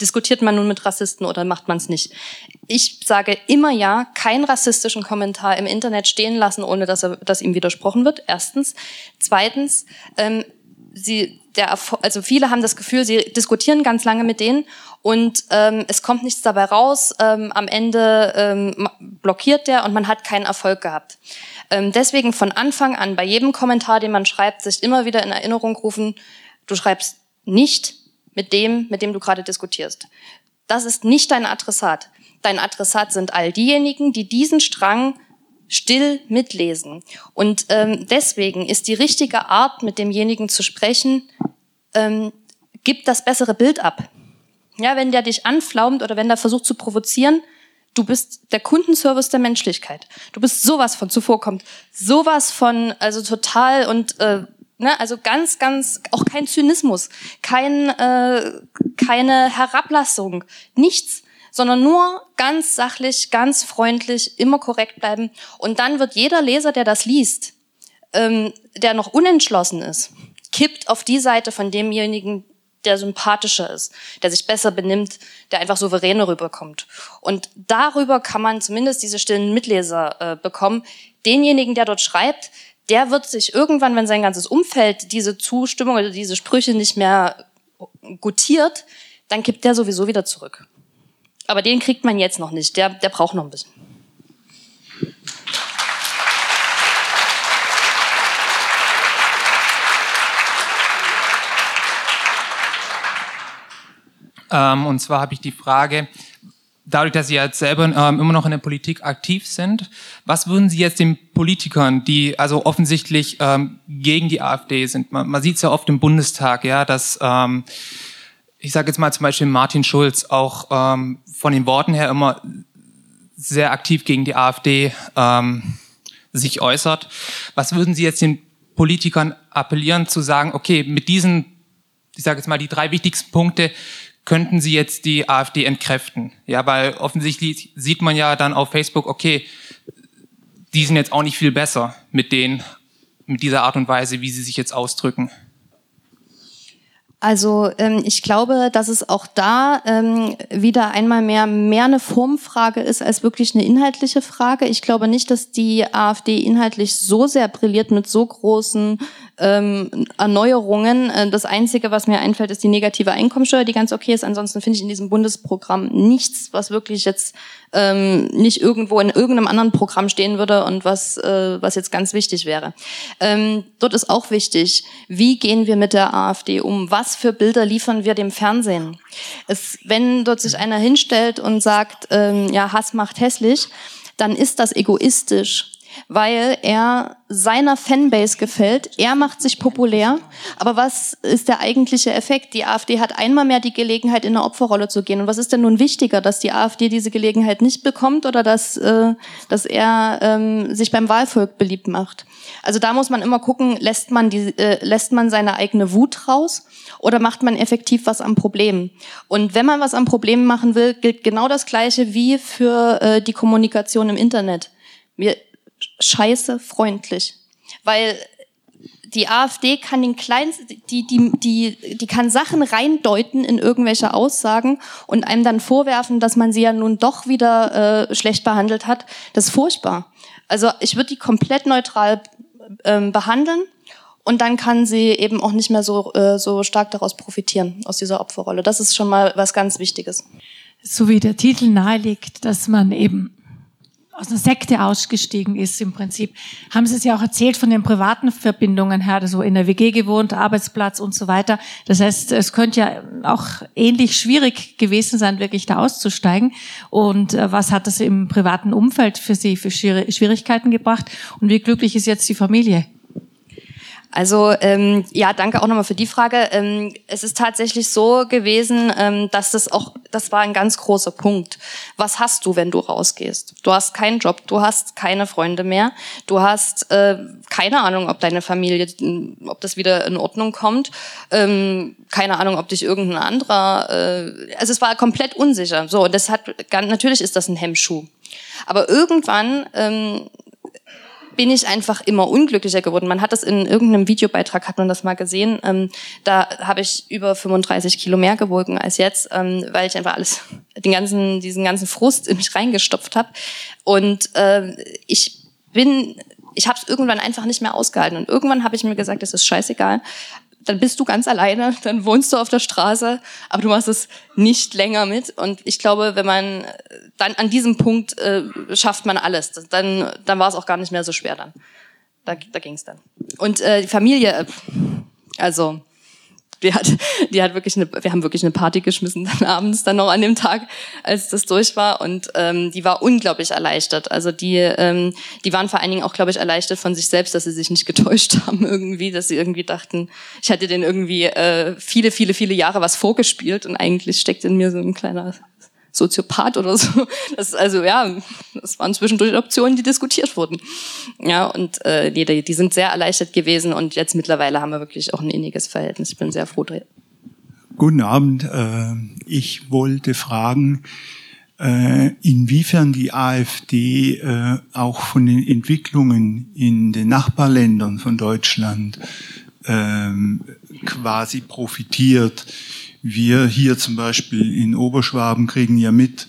Diskutiert man nun mit Rassisten oder macht man es nicht? Ich sage immer ja, keinen rassistischen Kommentar im Internet stehen lassen, ohne dass, er, dass ihm widersprochen wird. Erstens. Zweitens, ähm, sie, der, also viele haben das Gefühl, sie diskutieren ganz lange mit denen und ähm, es kommt nichts dabei raus. Ähm, am Ende ähm, blockiert der und man hat keinen Erfolg gehabt. Ähm, deswegen von Anfang an bei jedem Kommentar, den man schreibt, sich immer wieder in Erinnerung rufen, du schreibst nicht mit dem, mit dem du gerade diskutierst. Das ist nicht dein Adressat. Dein Adressat sind all diejenigen, die diesen Strang still mitlesen. Und ähm, deswegen ist die richtige Art, mit demjenigen zu sprechen, ähm, gibt das bessere Bild ab. Ja, wenn der dich anflaumt oder wenn der versucht zu provozieren, du bist der Kundenservice der Menschlichkeit. Du bist sowas von zuvorkommt, sowas von also total und äh, Ne, also ganz, ganz, auch kein Zynismus, kein, äh, keine Herablassung, nichts, sondern nur ganz sachlich, ganz freundlich, immer korrekt bleiben. Und dann wird jeder Leser, der das liest, ähm, der noch unentschlossen ist, kippt auf die Seite von demjenigen, der sympathischer ist, der sich besser benimmt, der einfach souveräner rüberkommt. Und darüber kann man zumindest diese stillen Mitleser äh, bekommen. Denjenigen, der dort schreibt, der wird sich irgendwann, wenn sein ganzes Umfeld diese Zustimmung oder diese Sprüche nicht mehr gutiert, dann kippt der sowieso wieder zurück. Aber den kriegt man jetzt noch nicht. Der, der braucht noch ein bisschen. Ähm, und zwar habe ich die Frage, dadurch, dass Sie jetzt selber ähm, immer noch in der Politik aktiv sind, was würden Sie jetzt den Politikern, die also offensichtlich ähm, gegen die AfD sind, man, man sieht es ja oft im Bundestag, ja, dass ähm, ich sage jetzt mal zum Beispiel Martin Schulz auch ähm, von den Worten her immer sehr aktiv gegen die AfD ähm, sich äußert. Was würden Sie jetzt den Politikern appellieren, zu sagen, okay, mit diesen, ich sage jetzt mal die drei wichtigsten Punkte, könnten sie jetzt die AfD entkräften? Ja, weil offensichtlich sieht man ja dann auf Facebook, okay, die sind jetzt auch nicht viel besser mit den, mit dieser Art und Weise, wie sie sich jetzt ausdrücken. Also ähm, ich glaube, dass es auch da ähm, wieder einmal mehr mehr eine Formfrage ist als wirklich eine inhaltliche Frage. Ich glaube nicht, dass die AfD inhaltlich so sehr brilliert mit so großen ähm, Erneuerungen. Äh, das Einzige, was mir einfällt, ist die negative Einkommensteuer, die ganz okay ist. Ansonsten finde ich in diesem Bundesprogramm nichts, was wirklich jetzt ähm, nicht irgendwo in irgendeinem anderen Programm stehen würde und was, äh, was jetzt ganz wichtig wäre. Ähm, dort ist auch wichtig, wie gehen wir mit der AfD um? Was für Bilder liefern wir dem Fernsehen? Es, wenn dort sich einer hinstellt und sagt, ähm, ja, Hass macht hässlich, dann ist das egoistisch weil er seiner Fanbase gefällt. Er macht sich populär. Aber was ist der eigentliche Effekt? Die AfD hat einmal mehr die Gelegenheit, in eine Opferrolle zu gehen. Und was ist denn nun wichtiger, dass die AfD diese Gelegenheit nicht bekommt oder dass, äh, dass er ähm, sich beim Wahlvolk beliebt macht? Also da muss man immer gucken, lässt man, die, äh, lässt man seine eigene Wut raus oder macht man effektiv was am Problem? Und wenn man was am Problem machen will, gilt genau das Gleiche wie für äh, die Kommunikation im Internet. Wir, scheiße freundlich. Weil die AfD kann den kleinsten, die, die, die, die kann Sachen reindeuten in irgendwelche Aussagen und einem dann vorwerfen, dass man sie ja nun doch wieder äh, schlecht behandelt hat. Das ist furchtbar. Also ich würde die komplett neutral ähm, behandeln und dann kann sie eben auch nicht mehr so, äh, so stark daraus profitieren, aus dieser Opferrolle. Das ist schon mal was ganz Wichtiges. So wie der Titel nahelegt, dass man eben aus einer Sekte ausgestiegen ist im Prinzip. Haben Sie es ja auch erzählt von den privaten Verbindungen her, so in der WG gewohnt, Arbeitsplatz und so weiter. Das heißt, es könnte ja auch ähnlich schwierig gewesen sein, wirklich da auszusteigen. Und äh, was hat das im privaten Umfeld für Sie für Schwierigkeiten gebracht? Und wie glücklich ist jetzt die Familie? Also ähm, ja, danke auch nochmal für die Frage. Ähm, es ist tatsächlich so gewesen, ähm, dass das auch, das war ein ganz großer Punkt. Was hast du, wenn du rausgehst? Du hast keinen Job, du hast keine Freunde mehr, du hast äh, keine Ahnung, ob deine Familie, ob das wieder in Ordnung kommt, ähm, keine Ahnung, ob dich irgendein anderer, äh, also es war komplett unsicher. So, das hat, natürlich ist das ein Hemmschuh. Aber irgendwann ähm, bin ich einfach immer unglücklicher geworden. Man hat das in irgendeinem Videobeitrag, hat man das mal gesehen. Ähm, da habe ich über 35 Kilo mehr gewogen als jetzt, ähm, weil ich einfach alles, den ganzen, diesen ganzen Frust in mich reingestopft habe. Und äh, ich bin, ich habe es irgendwann einfach nicht mehr ausgehalten. Und irgendwann habe ich mir gesagt, es ist scheißegal dann bist du ganz alleine, dann wohnst du auf der Straße, aber du machst es nicht länger mit. Und ich glaube, wenn man dann an diesem Punkt äh, schafft man alles, dann, dann war es auch gar nicht mehr so schwer dann. Da, da ging es dann. Und äh, die Familie, äh, also die hat, die hat wirklich eine, wir haben wirklich eine Party geschmissen dann abends dann noch an dem Tag, als das durch war und ähm, die war unglaublich erleichtert. Also die, ähm, die waren vor allen Dingen auch, glaube ich, erleichtert von sich selbst, dass sie sich nicht getäuscht haben irgendwie, dass sie irgendwie dachten, ich hatte denen irgendwie äh, viele, viele, viele Jahre was vorgespielt und eigentlich steckt in mir so ein kleiner Soziopath oder so. Das also ja, das waren zwischendurch Optionen, die diskutiert wurden. Ja, und äh, die, die sind sehr erleichtert gewesen und jetzt mittlerweile haben wir wirklich auch ein inniges Verhältnis. Ich bin sehr froh drüber. Guten Abend. Äh, ich wollte fragen, äh, inwiefern die AfD äh, auch von den Entwicklungen in den Nachbarländern von Deutschland ähm, quasi profitiert wir hier zum Beispiel in Oberschwaben kriegen ja mit,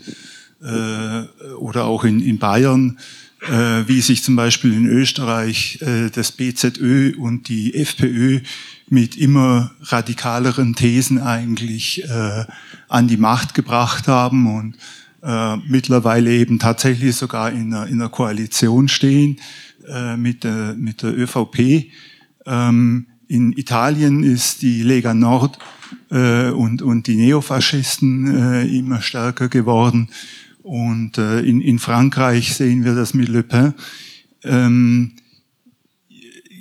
äh, oder auch in, in Bayern, äh, wie sich zum Beispiel in Österreich äh, das BZÖ und die FPÖ mit immer radikaleren Thesen eigentlich äh, an die Macht gebracht haben und äh, mittlerweile eben tatsächlich sogar in einer, in einer Koalition stehen äh, mit, der, mit der ÖVP. Ähm, in Italien ist die Lega Nord äh, und, und die Neofaschisten äh, immer stärker geworden. Und äh, in, in Frankreich sehen wir das mit Le Pen. Ähm,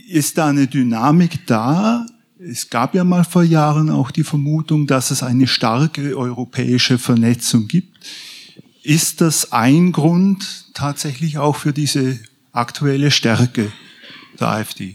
ist da eine Dynamik da? Es gab ja mal vor Jahren auch die Vermutung, dass es eine starke europäische Vernetzung gibt. Ist das ein Grund tatsächlich auch für diese aktuelle Stärke der AfD?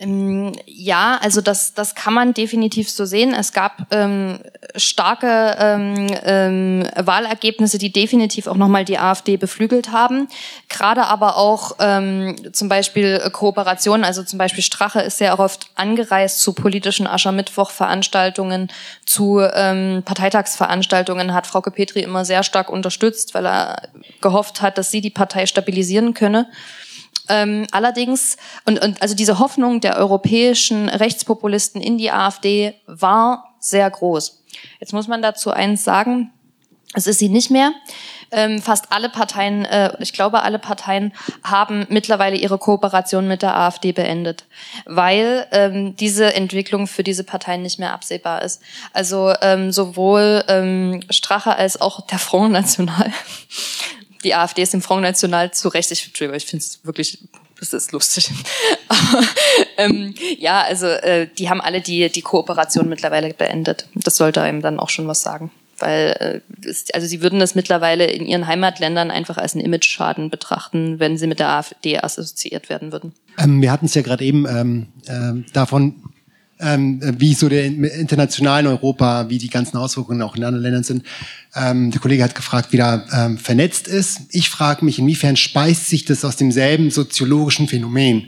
Ähm, ja, also das, das kann man definitiv so sehen. Es gab ähm, starke ähm, ähm, Wahlergebnisse, die definitiv auch nochmal die AfD beflügelt haben. Gerade aber auch ähm, zum Beispiel Kooperationen, also zum Beispiel Strache ist sehr oft angereist zu politischen Aschermittwoch-Veranstaltungen, zu ähm, Parteitagsveranstaltungen, hat Frau Petri immer sehr stark unterstützt, weil er gehofft hat, dass sie die Partei stabilisieren könne. Ähm, allerdings, und, und also diese Hoffnung der europäischen Rechtspopulisten in die AfD war sehr groß. Jetzt muss man dazu eins sagen, es ist sie nicht mehr. Ähm, fast alle Parteien, äh, ich glaube, alle Parteien haben mittlerweile ihre Kooperation mit der AfD beendet, weil ähm, diese Entwicklung für diese Parteien nicht mehr absehbar ist. Also ähm, sowohl ähm, Strache als auch der Front National. Die AfD ist im Front National zu Recht. Ich, ich finde es wirklich das ist lustig. ähm, ja, also äh, die haben alle die, die Kooperation mittlerweile beendet. Das sollte einem dann auch schon was sagen weil äh, also sie würden das mittlerweile in ihren Heimatländern einfach als einen Image-Schaden betrachten, wenn sie mit der AfD assoziiert werden würden. Ähm, wir hatten es ja gerade eben ähm, äh, davon, ähm, wie so der internationalen Europa, wie die ganzen Auswirkungen auch in anderen Ländern sind. Ähm, der Kollege hat gefragt, wie da ähm, vernetzt ist. Ich frage mich, inwiefern speist sich das aus demselben soziologischen Phänomen,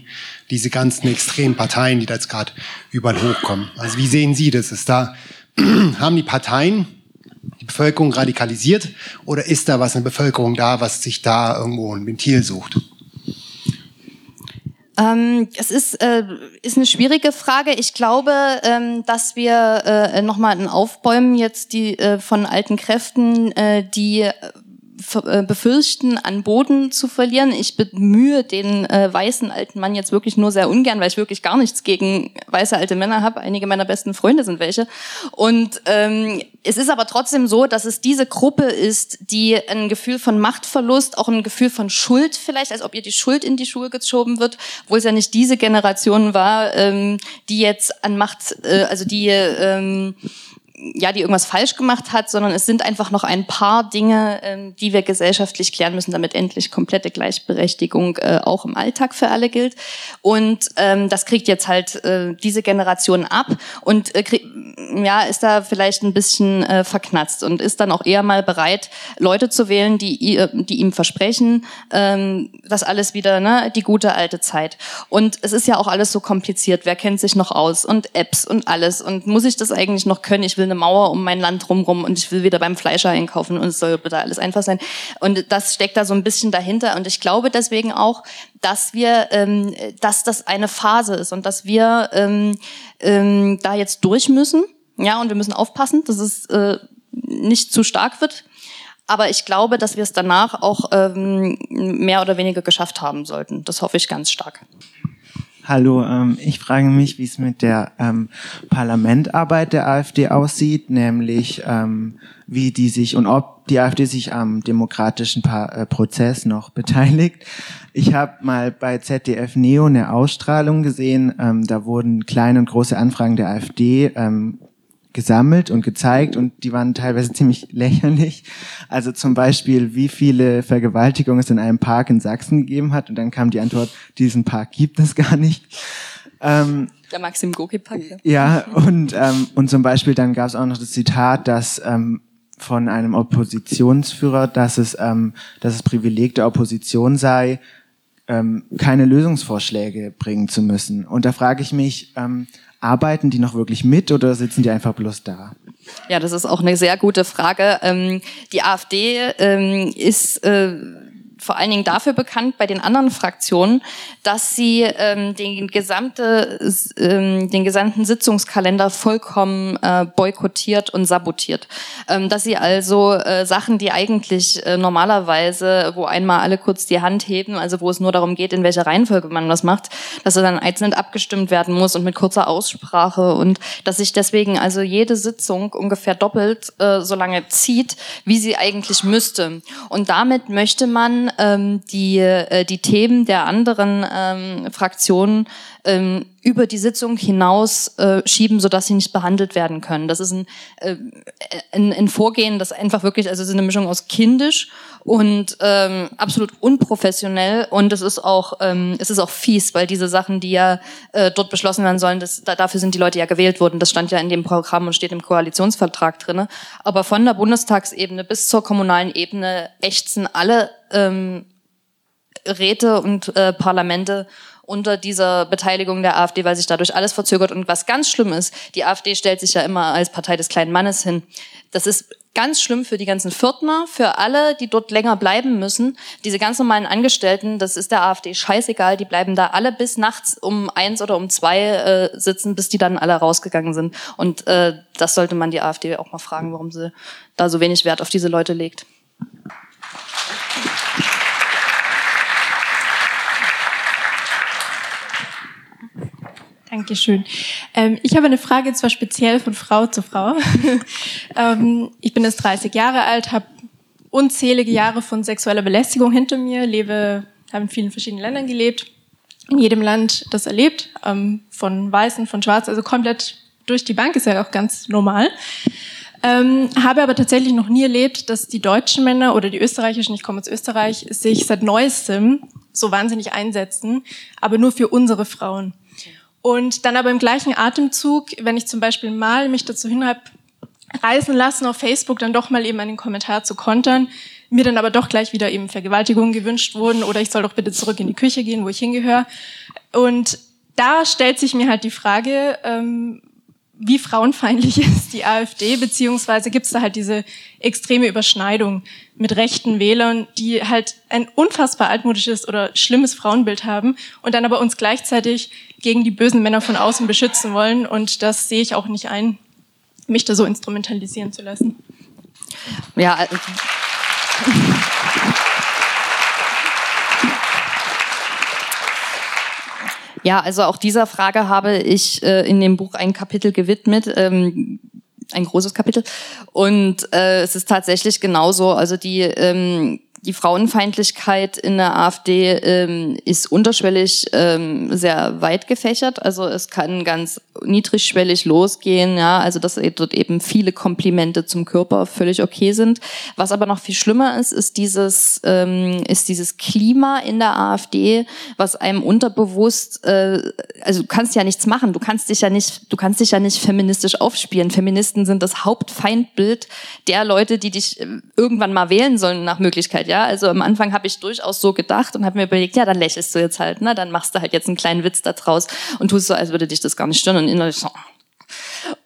diese ganzen extremen Parteien, die da jetzt gerade überall hochkommen. Also wie sehen Sie das? Ist da haben die Parteien die Bevölkerung radikalisiert oder ist da was in der Bevölkerung da, was sich da irgendwo ein Ventil sucht? Ähm, es ist, äh, ist eine schwierige Frage. Ich glaube, ähm, dass wir äh, nochmal ein Aufbäumen jetzt die äh, von alten Kräften, äh, die befürchten, an Boden zu verlieren. Ich bemühe den äh, weißen alten Mann jetzt wirklich nur sehr ungern, weil ich wirklich gar nichts gegen weiße alte Männer habe. Einige meiner besten Freunde sind welche. Und ähm, es ist aber trotzdem so, dass es diese Gruppe ist, die ein Gefühl von Machtverlust, auch ein Gefühl von Schuld vielleicht, als ob ihr die Schuld in die Schuhe geschoben wird, wo es ja nicht diese Generation war, ähm, die jetzt an Macht, äh, also die ähm, ja, die irgendwas falsch gemacht hat, sondern es sind einfach noch ein paar Dinge, ähm, die wir gesellschaftlich klären müssen, damit endlich komplette Gleichberechtigung äh, auch im Alltag für alle gilt. Und ähm, das kriegt jetzt halt äh, diese Generation ab und äh, ja, ist da vielleicht ein bisschen äh, verknatzt und ist dann auch eher mal bereit, Leute zu wählen, die, die ihm versprechen, ähm, das alles wieder, ne, die gute alte Zeit. Und es ist ja auch alles so kompliziert. Wer kennt sich noch aus? Und Apps und alles. Und muss ich das eigentlich noch können? Ich will eine Mauer um mein Land rumrum und ich will wieder beim Fleischer einkaufen und es soll bitte alles einfach sein. Und das steckt da so ein bisschen dahinter. Und ich glaube deswegen auch, dass wir, ähm, dass das eine Phase ist und dass wir ähm, ähm, da jetzt durch müssen. Ja, und wir müssen aufpassen, dass es äh, nicht zu stark wird. Aber ich glaube, dass wir es danach auch ähm, mehr oder weniger geschafft haben sollten. Das hoffe ich ganz stark. Hallo, ähm, ich frage mich, wie es mit der ähm, Parlamentarbeit der AfD aussieht, nämlich ähm, wie die sich und ob die AfD sich am demokratischen pa äh, Prozess noch beteiligt. Ich habe mal bei ZDF Neo eine Ausstrahlung gesehen, ähm, da wurden kleine und große Anfragen der AfD ähm, gesammelt und gezeigt und die waren teilweise ziemlich lächerlich. Also zum Beispiel, wie viele Vergewaltigungen es in einem Park in Sachsen gegeben hat und dann kam die Antwort, diesen Park gibt es gar nicht. Ähm, der Maxim Gorki Park. Ja, ja und, ähm, und zum Beispiel dann gab es auch noch das Zitat, dass ähm, von einem Oppositionsführer, dass es, ähm, dass es Privileg der Opposition sei, ähm, keine Lösungsvorschläge bringen zu müssen. Und da frage ich mich, ähm, Arbeiten die noch wirklich mit oder sitzen die einfach bloß da? Ja, das ist auch eine sehr gute Frage. Ähm, die AfD ähm, ist äh, vor allen Dingen dafür bekannt bei den anderen Fraktionen, dass sie ähm, den, gesamte, ähm, den gesamten Sitzungskalender vollkommen äh, boykottiert und sabotiert. Ähm, dass sie also äh, Sachen, die eigentlich äh, normalerweise, wo einmal alle kurz die Hand heben, also wo es nur darum geht, in welcher Reihenfolge man was macht, dass er dann einzeln abgestimmt werden muss und mit kurzer Aussprache und dass sich deswegen also jede Sitzung ungefähr doppelt äh, so lange zieht, wie sie eigentlich müsste. Und damit möchte man ähm, die, äh, die Themen der anderen ähm, Fraktionen ähm, über die Sitzung hinaus äh, schieben, sodass sie nicht behandelt werden können. Das ist ein, äh, ein, ein Vorgehen, das einfach wirklich, also es ist eine Mischung aus kindisch und ähm, absolut unprofessionell und es ist auch ähm, es ist auch fies, weil diese Sachen, die ja äh, dort beschlossen werden sollen, das, da, dafür sind die Leute ja gewählt worden. Das stand ja in dem Programm und steht im Koalitionsvertrag drinne. Aber von der Bundestagsebene bis zur kommunalen Ebene ächzen alle ähm, Räte und äh, Parlamente unter dieser Beteiligung der AfD, weil sich dadurch alles verzögert. Und was ganz schlimm ist, die AfD stellt sich ja immer als Partei des kleinen Mannes hin. Das ist ganz schlimm für die ganzen Viertner, für alle, die dort länger bleiben müssen. Diese ganz normalen Angestellten, das ist der AfD scheißegal, die bleiben da alle bis nachts um eins oder um zwei äh, sitzen, bis die dann alle rausgegangen sind. Und äh, das sollte man die AfD auch mal fragen, warum sie da so wenig Wert auf diese Leute legt. Dankeschön. Ähm, ich habe eine Frage zwar speziell von Frau zu Frau. ähm, ich bin jetzt 30 Jahre alt, habe unzählige Jahre von sexueller Belästigung hinter mir, lebe, habe in vielen verschiedenen Ländern gelebt, in jedem Land das erlebt, ähm, von Weißen, von Schwarzen, also komplett durch die Bank ist ja auch ganz normal. Ähm, habe aber tatsächlich noch nie erlebt, dass die deutschen Männer oder die österreichischen, ich komme aus Österreich, sich seit neuestem so wahnsinnig einsetzen, aber nur für unsere Frauen. Und dann aber im gleichen Atemzug, wenn ich zum Beispiel mal mich dazu hin habe, reisen lassen auf Facebook, dann doch mal eben einen Kommentar zu kontern, mir dann aber doch gleich wieder eben Vergewaltigungen gewünscht wurden oder ich soll doch bitte zurück in die Küche gehen, wo ich hingehöre. Und da stellt sich mir halt die Frage, ähm, wie frauenfeindlich ist die AfD, beziehungsweise gibt es da halt diese extreme Überschneidung mit rechten Wählern, die halt ein unfassbar altmodisches oder schlimmes Frauenbild haben und dann aber uns gleichzeitig gegen die bösen Männer von außen beschützen wollen. Und das sehe ich auch nicht ein, mich da so instrumentalisieren zu lassen. Ja, also Ja, also auch dieser Frage habe ich äh, in dem Buch ein Kapitel gewidmet. Ähm, ein großes Kapitel. Und äh, es ist tatsächlich genauso. Also die ähm, die Frauenfeindlichkeit in der AfD ähm, ist unterschwellig ähm, sehr weit gefächert. Also es kann ganz niedrigschwellig losgehen, ja, also dass dort eben viele Komplimente zum Körper völlig okay sind. Was aber noch viel schlimmer ist, ist dieses ähm, ist dieses Klima in der AfD, was einem unterbewusst, äh, also du kannst ja nichts machen, du kannst dich ja nicht, du kannst dich ja nicht feministisch aufspielen. Feministen sind das Hauptfeindbild der Leute, die dich äh, irgendwann mal wählen sollen nach Möglichkeit. Ja, also am Anfang habe ich durchaus so gedacht und habe mir überlegt, ja, dann lächelst du jetzt halt, ne? Dann machst du halt jetzt einen kleinen Witz da draus und tust so, als würde dich das gar nicht stören und innerlich so.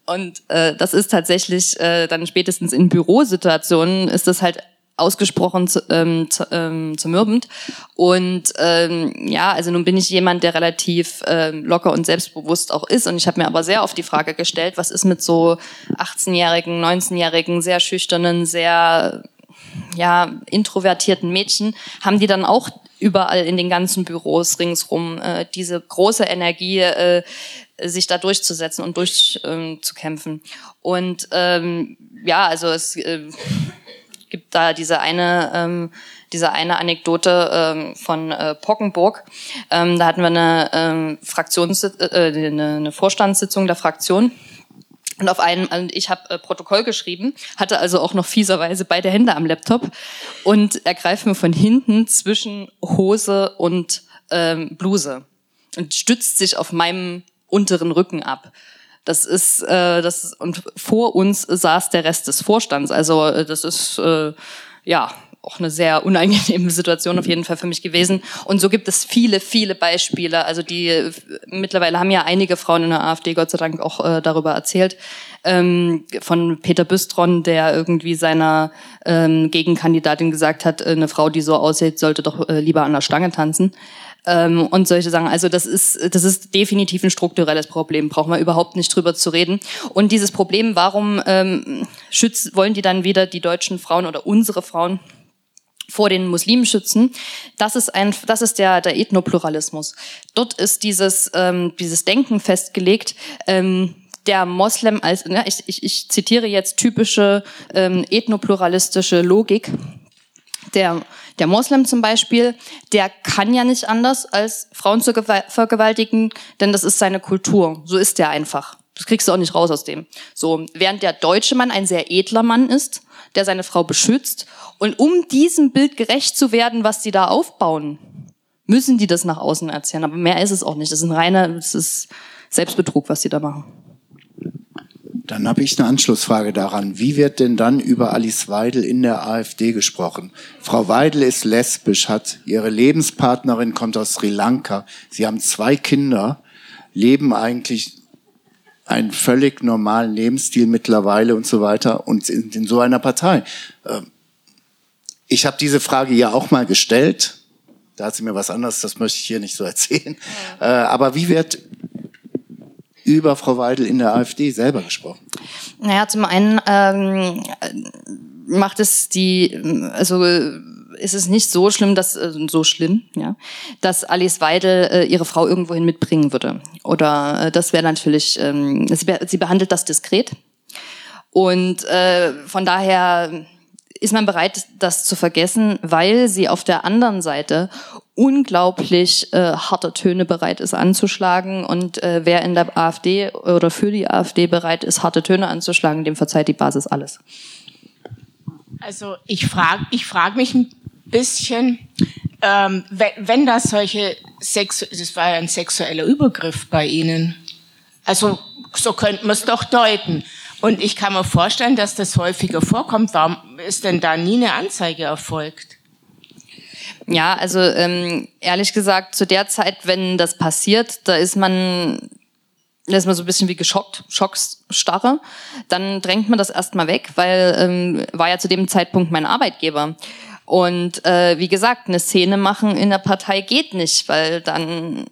Und äh, das ist tatsächlich äh, dann spätestens in Bürosituationen ist das halt ausgesprochen zu, ähm, zu, ähm, zermürbend. Und ähm, ja, also nun bin ich jemand, der relativ ähm, locker und selbstbewusst auch ist. Und ich habe mir aber sehr oft die Frage gestellt, was ist mit so 18-jährigen, 19-jährigen, sehr schüchternen, sehr ja, introvertierten Mädchen, haben die dann auch überall in den ganzen Büros ringsrum äh, diese große Energie, äh, sich da durchzusetzen und durchzukämpfen. Ähm, und ähm, ja, also es äh, gibt da diese eine ähm, diese eine Anekdote ähm, von äh, Pockenburg. Ähm, da hatten wir eine ähm, Fraktions äh, eine, eine Vorstandssitzung der Fraktion und auf einen, und ich habe äh, Protokoll geschrieben, hatte also auch noch fieserweise beide Hände am Laptop und er greift mir von hinten zwischen Hose und ähm, Bluse und stützt sich auf meinem unteren Rücken ab. Das ist äh, das und vor uns saß der Rest des Vorstands. Also äh, das ist äh, ja auch eine sehr unangenehme Situation auf jeden Fall für mich gewesen. Und so gibt es viele, viele Beispiele. Also die mittlerweile haben ja einige Frauen in der AfD Gott sei Dank auch äh, darüber erzählt. Ähm, von Peter Büstron, der irgendwie seiner ähm, Gegenkandidatin gesagt hat, äh, eine Frau, die so aussieht, sollte doch äh, lieber an der Stange tanzen. Ähm, und solche Sachen. Also das ist, das ist definitiv ein strukturelles Problem, brauchen wir überhaupt nicht drüber zu reden. Und dieses Problem, warum ähm, schütz, wollen die dann wieder die deutschen Frauen oder unsere Frauen vor den Muslimen schützen. Das ist ein, das ist der, der Ethnopluralismus. Dort ist dieses, ähm, dieses Denken festgelegt. Ähm, der Moslem als, ne, ich, ich, ich zitiere jetzt typische ähm, ethnopluralistische Logik. Der, der Moslem zum Beispiel, der kann ja nicht anders, als Frauen zu vergewaltigen, denn das ist seine Kultur. So ist der einfach. Das kriegst du auch nicht raus aus dem. So, während der deutsche Mann ein sehr edler Mann ist, der seine Frau beschützt. Und um diesem Bild gerecht zu werden, was die da aufbauen, müssen die das nach außen erzählen. Aber mehr ist es auch nicht. Das ist ein reiner, das ist Selbstbetrug, was die da machen. Dann habe ich eine Anschlussfrage daran. Wie wird denn dann über Alice Weidel in der AfD gesprochen? Frau Weidel ist lesbisch, hat ihre Lebenspartnerin kommt aus Sri Lanka. Sie haben zwei Kinder, leben eigentlich einen völlig normalen Lebensstil mittlerweile und so weiter und in, in so einer Partei. Ähm, ich habe diese Frage ja auch mal gestellt. Da hat sie mir was anderes, das möchte ich hier nicht so erzählen. Äh, aber wie wird über Frau Weidel in der AfD selber gesprochen? Naja, zum einen ähm, macht es die, also ist es nicht so schlimm, dass äh, so schlimm, ja, dass Alice Weidel äh, ihre Frau irgendwohin mitbringen würde. Oder äh, das wäre natürlich, ähm, sie, be sie behandelt das diskret. Und äh, von daher ist man bereit, das zu vergessen, weil sie auf der anderen Seite unglaublich äh, harte Töne bereit ist anzuschlagen. Und äh, wer in der AfD oder für die AfD bereit ist, harte Töne anzuschlagen, dem verzeiht die Basis alles. Also ich frage ich frag mich ein bisschen, ähm, wenn, wenn das solche Sexu das war ja ein sexueller Übergriff bei Ihnen. Also so könnte man es doch deuten. Und ich kann mir vorstellen, dass das häufiger vorkommt. Warum ist denn da nie eine Anzeige erfolgt? Ja, also ähm, ehrlich gesagt, zu der Zeit, wenn das passiert, da ist man, da ist man so ein bisschen wie geschockt, Schocksstarre. Dann drängt man das erstmal weg, weil ähm, war ja zu dem Zeitpunkt mein Arbeitgeber. Und äh, wie gesagt, eine Szene machen in der Partei geht nicht, weil dann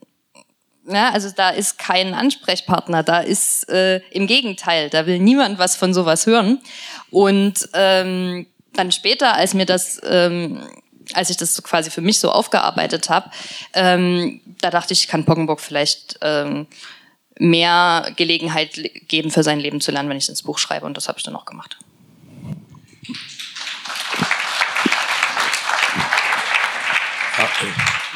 ja, also da ist kein Ansprechpartner, da ist äh, im Gegenteil, da will niemand was von sowas hören. Und ähm, dann später, als mir das, ähm, als ich das so quasi für mich so aufgearbeitet habe, ähm, da dachte ich, kann Poggenburg vielleicht ähm, mehr Gelegenheit geben, für sein Leben zu lernen, wenn ich ins Buch schreibe. Und das habe ich dann auch gemacht.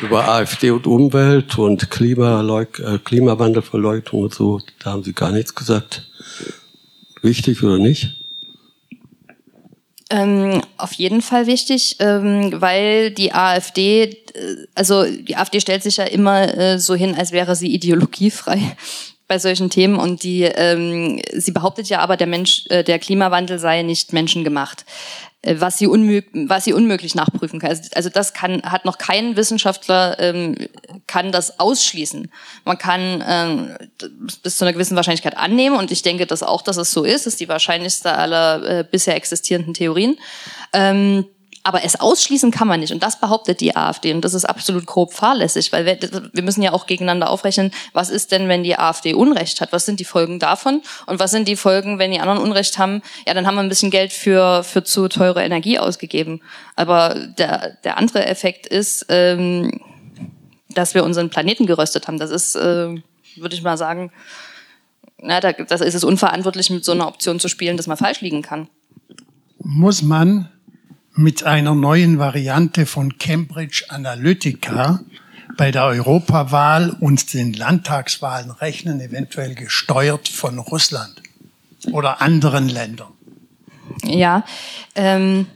Über AfD und Umwelt und Klimaleug äh, Klimawandelverleugnung und so, da haben Sie gar nichts gesagt. Wichtig oder nicht? Ähm, auf jeden Fall wichtig, ähm, weil die AfD, äh, also die AfD stellt sich ja immer äh, so hin, als wäre sie ideologiefrei bei solchen Themen und die ähm, sie behauptet ja aber der Mensch äh, der Klimawandel sei nicht menschengemacht was sie, was sie unmöglich nachprüfen kann. Also, also das kann, hat noch kein Wissenschaftler ähm, kann das ausschließen. Man kann ähm, bis zu einer gewissen Wahrscheinlichkeit annehmen und ich denke, dass auch, dass es so ist, ist die wahrscheinlichste aller äh, bisher existierenden Theorien. Ähm, aber es ausschließen kann man nicht. Und das behauptet die AfD. Und das ist absolut grob fahrlässig, weil wir, wir müssen ja auch gegeneinander aufrechnen, was ist denn, wenn die AfD Unrecht hat? Was sind die Folgen davon? Und was sind die Folgen, wenn die anderen Unrecht haben? Ja, dann haben wir ein bisschen Geld für, für zu teure Energie ausgegeben. Aber der, der andere Effekt ist, ähm, dass wir unseren Planeten geröstet haben. Das ist, äh, würde ich mal sagen, na, da, das ist es unverantwortlich, mit so einer Option zu spielen, dass man falsch liegen kann. Muss man mit einer neuen Variante von Cambridge Analytica bei der Europawahl und den Landtagswahlen rechnen, eventuell gesteuert von Russland oder anderen Ländern? Ja, ähm,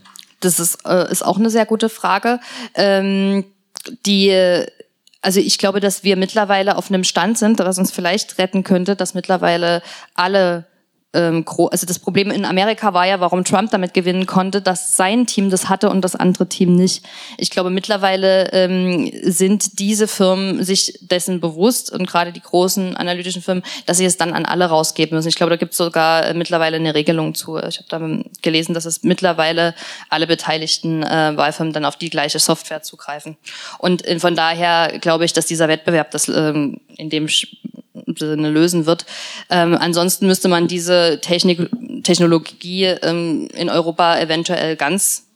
das ist, äh, ist auch eine sehr gute Frage. Ähm, die also ich glaube, dass wir mittlerweile auf einem Stand sind, was uns vielleicht retten könnte, dass mittlerweile alle ähm, also das Problem in Amerika war ja, warum Trump damit gewinnen konnte, dass sein Team das hatte und das andere Team nicht. Ich glaube, mittlerweile ähm, sind diese Firmen sich dessen bewusst und gerade die großen analytischen Firmen, dass sie es dann an alle rausgeben müssen. Ich glaube, da gibt es sogar äh, mittlerweile eine Regelung zu. Ich habe da gelesen, dass es mittlerweile alle beteiligten äh, Wahlfirmen dann auf die gleiche Software zugreifen. Und äh, von daher glaube ich, dass dieser Wettbewerb, das ähm, in dem Sinne lösen wird. Ähm, ansonsten müsste man diese Technik, Technologie ähm, in Europa eventuell ganz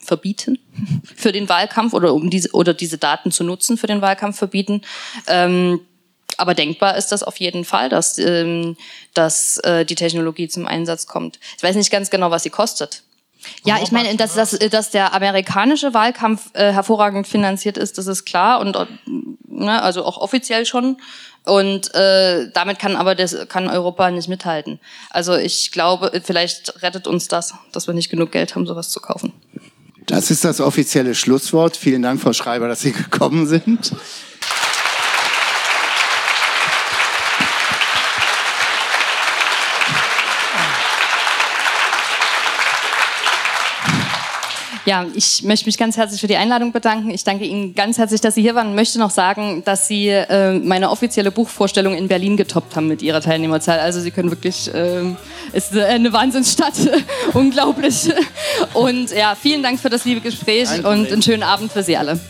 verbieten für den Wahlkampf oder um diese oder diese Daten zu nutzen für den Wahlkampf verbieten. Ähm, aber denkbar ist das auf jeden Fall, dass, ähm, dass äh, die Technologie zum Einsatz kommt. Ich weiß nicht ganz genau, was sie kostet. Ja, ich meine, dass, dass, dass der amerikanische Wahlkampf äh, hervorragend finanziert ist, das ist klar und äh, ne, also auch offiziell schon. Und äh, damit kann aber das kann Europa nicht mithalten. Also ich glaube, vielleicht rettet uns das, dass wir nicht genug Geld haben, sowas zu kaufen. Das ist das offizielle Schlusswort. Vielen Dank, Frau Schreiber, dass Sie gekommen sind. Ja, ich möchte mich ganz herzlich für die Einladung bedanken. Ich danke Ihnen ganz herzlich, dass Sie hier waren und möchte noch sagen, dass Sie äh, meine offizielle Buchvorstellung in Berlin getoppt haben mit Ihrer Teilnehmerzahl. Also Sie können wirklich, äh, ist eine Wahnsinnsstadt, unglaublich. Und ja, vielen Dank für das liebe Gespräch und einen schönen Abend für Sie alle.